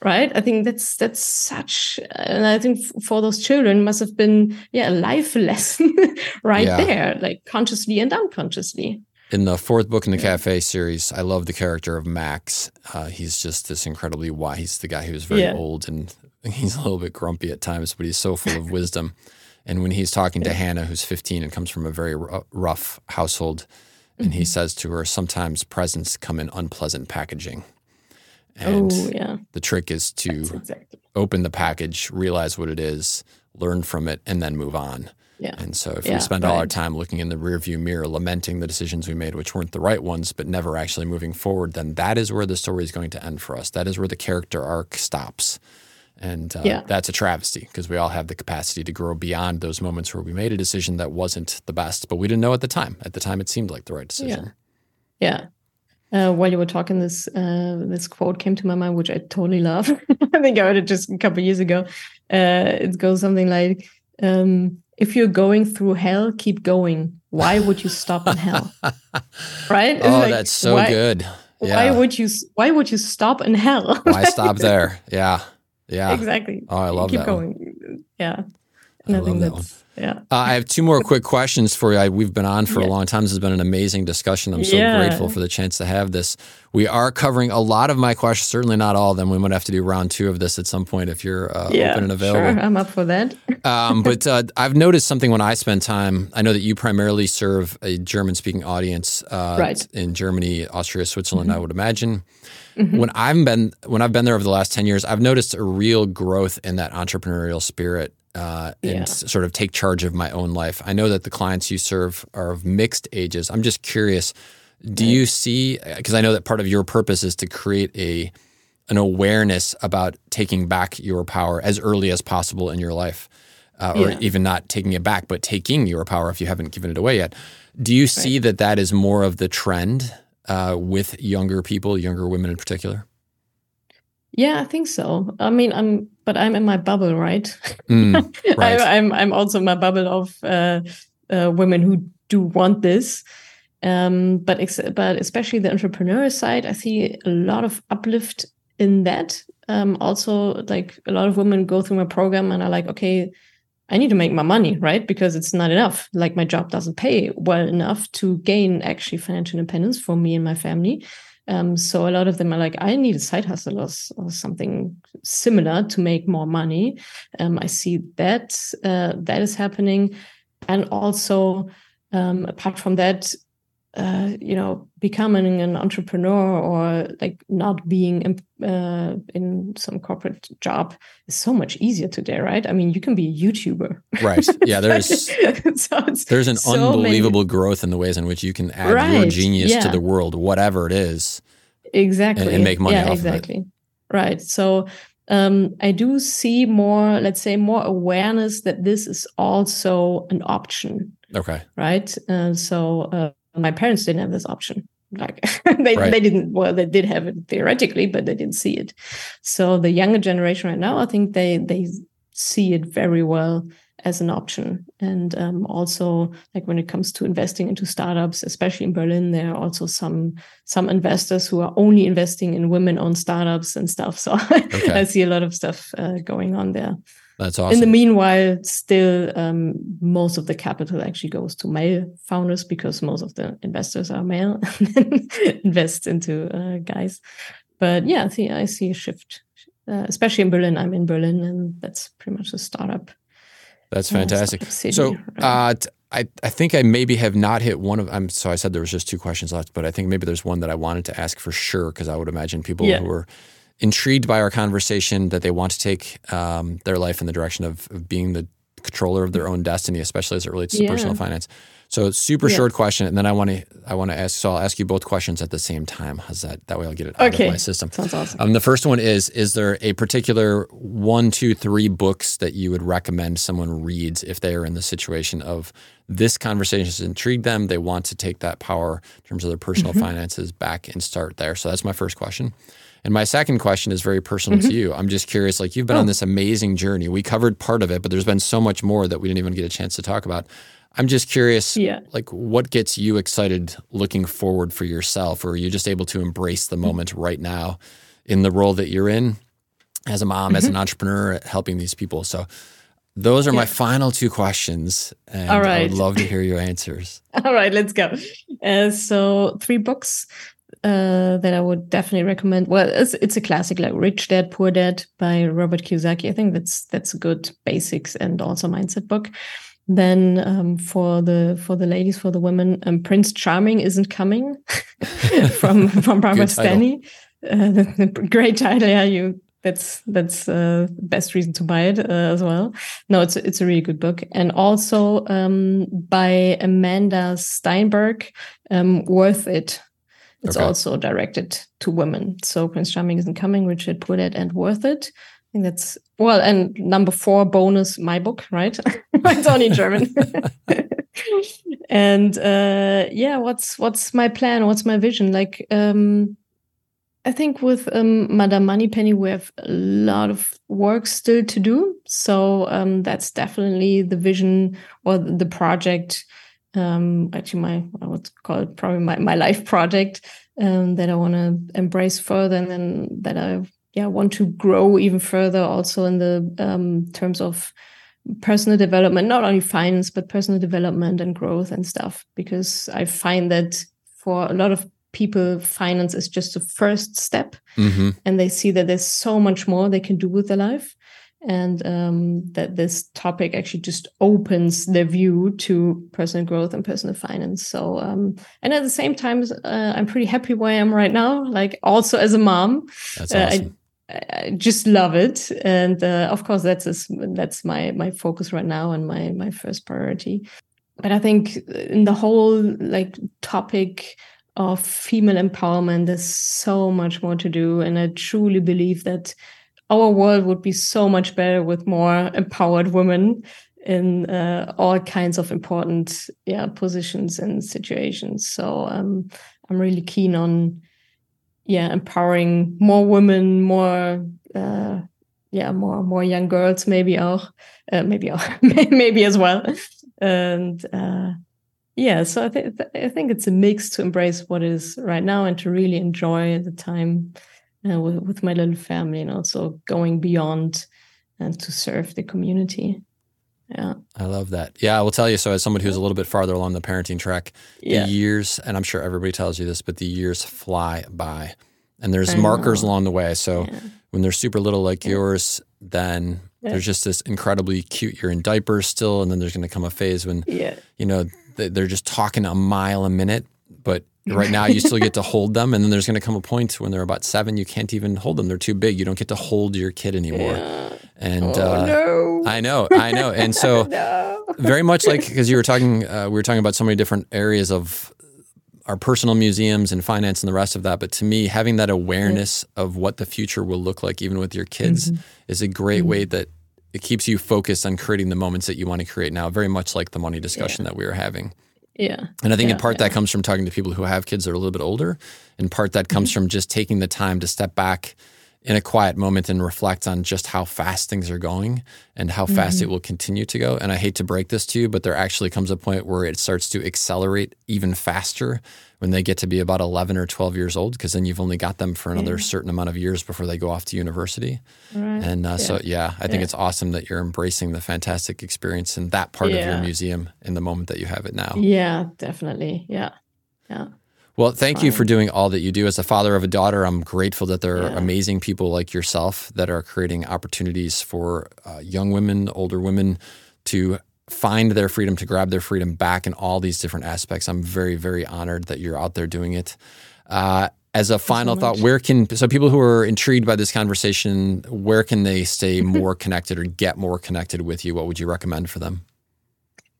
right i think that's that's such and i think for those children must have been yeah a life lesson right yeah. there like consciously and unconsciously in the fourth book in the cafe series, I love the character of Max. Uh, he's just this incredibly wise. He's the guy who's very yeah. old and he's a little bit grumpy at times, but he's so full of wisdom. And when he's talking to Hannah, who's 15 and comes from a very rough household, and he mm-hmm. says to her, sometimes presents come in unpleasant packaging. And oh, yeah. the trick is to exactly. open the package, realize what it is, learn from it, and then move on. Yeah. And so if yeah, we spend right. all our time looking in the rearview mirror, lamenting the decisions we made, which weren't the right ones, but never actually moving forward, then that is where the story is going to end for us. That is where the character arc stops. And uh, yeah. that's a travesty because we all have the capacity to grow beyond those moments where we made a decision that wasn't the best, but we didn't know at the time. At the time, it seemed like the right decision. Yeah. yeah. Uh, while you were talking, this uh, this quote came to my mind, which I totally love. I think I heard it just a couple years ago. Uh, it goes something like, um, if you're going through hell, keep going. Why would you stop in hell? right? oh, like, that's so why, good. Yeah. Why would you? Why would you stop in hell? why stop there? Yeah, yeah. Exactly. Oh, I love keep that. Keep going. One. Yeah. I, I love that one. Yeah. Uh, I have two more quick questions for you. I, we've been on for yeah. a long time. This has been an amazing discussion. I'm so yeah. grateful for the chance to have this. We are covering a lot of my questions, certainly not all of them. We might have to do round two of this at some point if you're uh, yeah, open and available. Sure, I'm up for that. um, but uh, I've noticed something when I spend time. I know that you primarily serve a German speaking audience uh, right. in Germany, Austria, Switzerland, mm-hmm. I would imagine. Mm-hmm. When I've been when I've been there over the last ten years, I've noticed a real growth in that entrepreneurial spirit uh, and yeah. sort of take charge of my own life. I know that the clients you serve are of mixed ages. I'm just curious, do you see because I know that part of your purpose is to create a an awareness about taking back your power as early as possible in your life. Uh, or yeah. even not taking it back, but taking your power if you haven't given it away yet. Do you see right. that that is more of the trend uh, with younger people, younger women in particular? Yeah, I think so. I mean, I'm, but I'm in my bubble, right? Mm, right. I, am I'm, I'm also in my bubble of uh, uh, women who do want this. Um, but ex- but especially the entrepreneur side, I see a lot of uplift in that. Um, also, like a lot of women go through my program and are like, okay, I need to make my money, right? Because it's not enough. Like my job doesn't pay well enough to gain actually financial independence for me and my family. Um, so a lot of them are like, I need a side hustle or, or something similar to make more money. Um, I see that uh, that is happening, and also um, apart from that, uh, you know, becoming an entrepreneur or like not being in, uh, in some corporate job is so much easier today, right? I mean, you can be a YouTuber, right? Yeah, there's so there's an so unbelievable many... growth in the ways in which you can add right. your genius yeah. to the world, whatever it is, exactly, and, and make money. Yeah, exactly, right. So um, I do see more, let's say, more awareness that this is also an option. Okay. Right. Uh, so. My parents didn't have this option. Like they, right. they didn't well they did have it theoretically but they didn't see it. So the younger generation right now i think they they see it very well as an option. And um, also like when it comes to investing into startups especially in berlin there are also some some investors who are only investing in women owned startups and stuff. So okay. i see a lot of stuff uh, going on there That's awesome. In the meanwhile, still um, most of the capital actually goes to male founders because most of the investors are male and invest into uh, guys. But yeah, I see, I see a shift, uh, especially in Berlin. I'm in Berlin, and that's pretty much a startup. That's uh, fantastic. Startup so, uh, I, I think I maybe have not hit one of. I'm so I said there was just two questions left, but I think maybe there's one that I wanted to ask for sure because I would imagine people yeah. who are intrigued by our conversation that they want to take um, their life in the direction of, of, being the controller of their own destiny, especially as it relates to yeah. personal finance. So super yeah. short question, and then I want to I want to ask. So I'll ask you both questions at the same time. How's that? That way I'll get it out okay. of my system. Sounds awesome. Um, the first one is: Is there a particular one, two, three books that you would recommend someone reads if they are in the situation of this conversation has intrigued them? They want to take that power in terms of their personal mm-hmm. finances back and start there. So that's my first question. And my second question is very personal mm-hmm. to you. I'm just curious, like you've been oh. on this amazing journey. We covered part of it, but there's been so much more that we didn't even get a chance to talk about. I'm just curious, yeah. like what gets you excited looking forward for yourself, or are you just able to embrace the mm-hmm. moment right now in the role that you're in as a mom, mm-hmm. as an mm-hmm. entrepreneur, helping these people? So those are yeah. my final two questions, and All right. I would love to hear your answers. All right, let's go. Uh, so three books uh, that I would definitely recommend. Well, it's, it's a classic like Rich Dad Poor Dad by Robert Kiyosaki. I think that's that's a good basics and also mindset book. Then um, for the for the ladies, for the women, um, Prince Charming isn't coming from from Barbara Stanny. Uh, great title, yeah. You that's that's uh, best reason to buy it uh, as well. No, it's it's a really good book, and also um, by Amanda Steinberg, um, worth it. It's okay. also directed to women. So Prince Charming isn't coming, Rich Dad Poor Dad, and Worth It. I think that's well, and number four bonus, my book, right? it's only German. and uh, yeah, what's what's my plan? What's my vision? Like, um, I think with um, Madame Moneypenny, we have a lot of work still to do. So um, that's definitely the vision or the project um, actually my I would call it probably my, my life project um, that I want to embrace further and then that I yeah want to grow even further also in the um, terms of personal development not only finance but personal development and growth and stuff. Because I find that for a lot of people finance is just the first step. Mm-hmm. and they see that there's so much more they can do with their life and um, that this topic actually just opens their view to personal growth and personal finance. So, um, and at the same time, uh, I'm pretty happy where I am right now. Like also as a mom, that's awesome. Uh, I, I, just love it, and uh, of course that's a, that's my my focus right now and my my first priority. But I think in the whole like topic of female empowerment, there's so much more to do, and I truly believe that our world would be so much better with more empowered women in uh, all kinds of important yeah positions and situations. So um, i'm really keen on yeah empowering more women more uh, yeah more more young girls maybe auch uh, maybe auch maybe as well. And uh, yeah so I, th- I think it's a mix to embrace what is right now and to really enjoy the time uh, with, with my little family and also going beyond and to serve the community. Yeah. I love that. Yeah, I will tell you. So, as someone who's a little bit farther along the parenting track, the years, and I'm sure everybody tells you this, but the years fly by. And there's I markers know. along the way. So, yeah. when they're super little like yeah. yours, then yeah. there's just this incredibly cute, you're in diapers still. And then there's going to come a phase when, you know, they're just talking a mile a minute, but Right now, you still get to hold them, and then there's going to come a point when they're about seven, you can't even hold them. They're too big. You don't get to hold your kid anymore. Yeah. And oh, uh, no. I know, I know. And so, no. very much like because you were talking, uh, we were talking about so many different areas of our personal museums and finance and the rest of that. But to me, having that awareness yeah. of what the future will look like, even with your kids, mm-hmm. is a great mm-hmm. way that it keeps you focused on creating the moments that you want to create now. Very much like the money discussion yeah. that we were having. Yeah. And I think yeah, in part yeah. that comes from talking to people who have kids that are a little bit older. In part that comes mm-hmm. from just taking the time to step back in a quiet moment and reflect on just how fast things are going and how fast mm-hmm. it will continue to go. And I hate to break this to you, but there actually comes a point where it starts to accelerate even faster when they get to be about 11 or 12 years old, because then you've only got them for another yeah. certain amount of years before they go off to university. Right. And uh, yeah. so, yeah, I think yeah. it's awesome that you're embracing the fantastic experience in that part of your museum in the moment that you have it now. Yeah, definitely. Yeah. Yeah. Well, thank you for doing all that you do. As a father of a daughter, I'm grateful that there are yeah. amazing people like yourself that are creating opportunities for uh, young women, older women to find their freedom, to grab their freedom back in all these different aspects. I'm very, very honored that you're out there doing it. Uh, as a final so thought, where can so people who are intrigued by this conversation, where can they stay more connected or get more connected with you? What would you recommend for them?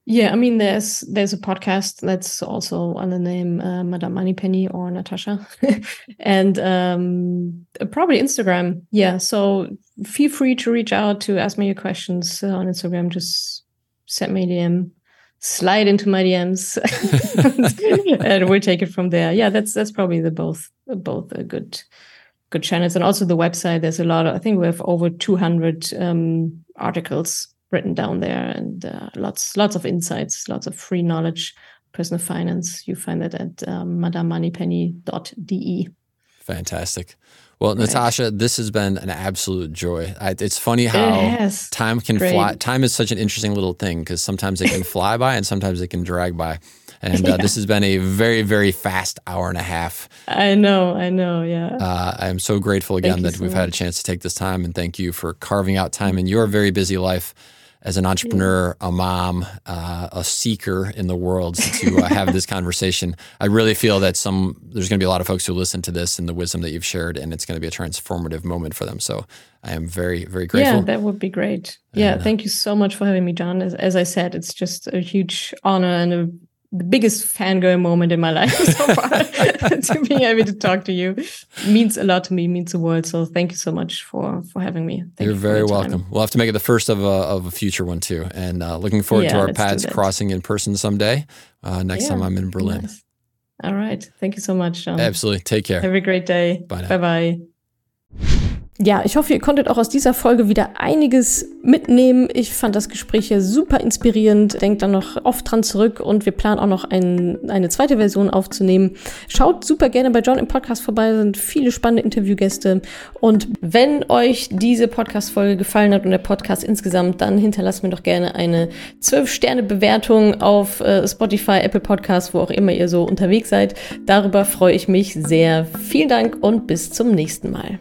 Yeah, I mean, there's there's a podcast that's also on the name uh, Madame Moneypenny or Natascha, and um, probably Instagram. Yeah, so feel free to reach out to ask me your questions uh, on Instagram. Just send me a DM, slide into my DMs, and we'll take it from there. Yeah, that's that's probably the both both a good good channels, and also the website. There's a lot. Of, I think we have over 200 um, articles written down there and uh, lots lots of insights lots of free knowledge personal finance you find that at um, madamemoneypenny.de fantastic well, right. Natascha, this has been an absolute joy. I, it's funny how it time can Great. fly. Time is such an interesting little thing because sometimes it can fly by and sometimes it can drag by. And uh, yeah. this has been a very, very fast hour and a half. I know, I know, yeah. Uh, I'm so grateful again that so we've much. had a chance to take this time, and thank you for carving out time in your very busy life as an entrepreneur, a mom, uh, a seeker in the world to uh, have this conversation. I really feel that some there's going to be a lot of folks who listen to this and the wisdom that you've shared, and it's going to be a transformative moment for them. So I am very, very grateful. Yeah, that would be great. Yeah, and, uh, thank you so much for having me, John. As, as I said, it's just a huge honor and a the biggest fangirl moment in my life so far to be able to talk to you. Means a lot to me means the world. So thank you so much for for having me. Thank you're you very welcome. We'll have to make it the first of a, of a future one too. And uh, looking forward yeah, to our paths crossing in person someday uh, next yeah, time i'm in berlin. Nice. all right. Thank you so much John. absolutely. Take care. Have a great day. Bye bye bye ja, ich hoffe, ihr konntet auch aus dieser Folge wieder einiges mitnehmen. Ich fand das Gespräch hier super inspirierend. Denkt dann noch oft dran zurück und wir planen auch noch ein, eine zweite Version aufzunehmen. Schaut super gerne bei John im Podcast vorbei, sind viele spannende Interviewgäste. Und wenn euch diese Podcast-Folge gefallen hat und der Podcast insgesamt, dann hinterlasst mir doch gerne eine 12-Sterne-Bewertung auf äh, Spotify, Apple Podcasts, wo auch immer ihr so unterwegs seid. Darüber freue ich mich sehr. Vielen Dank und bis zum nächsten Mal.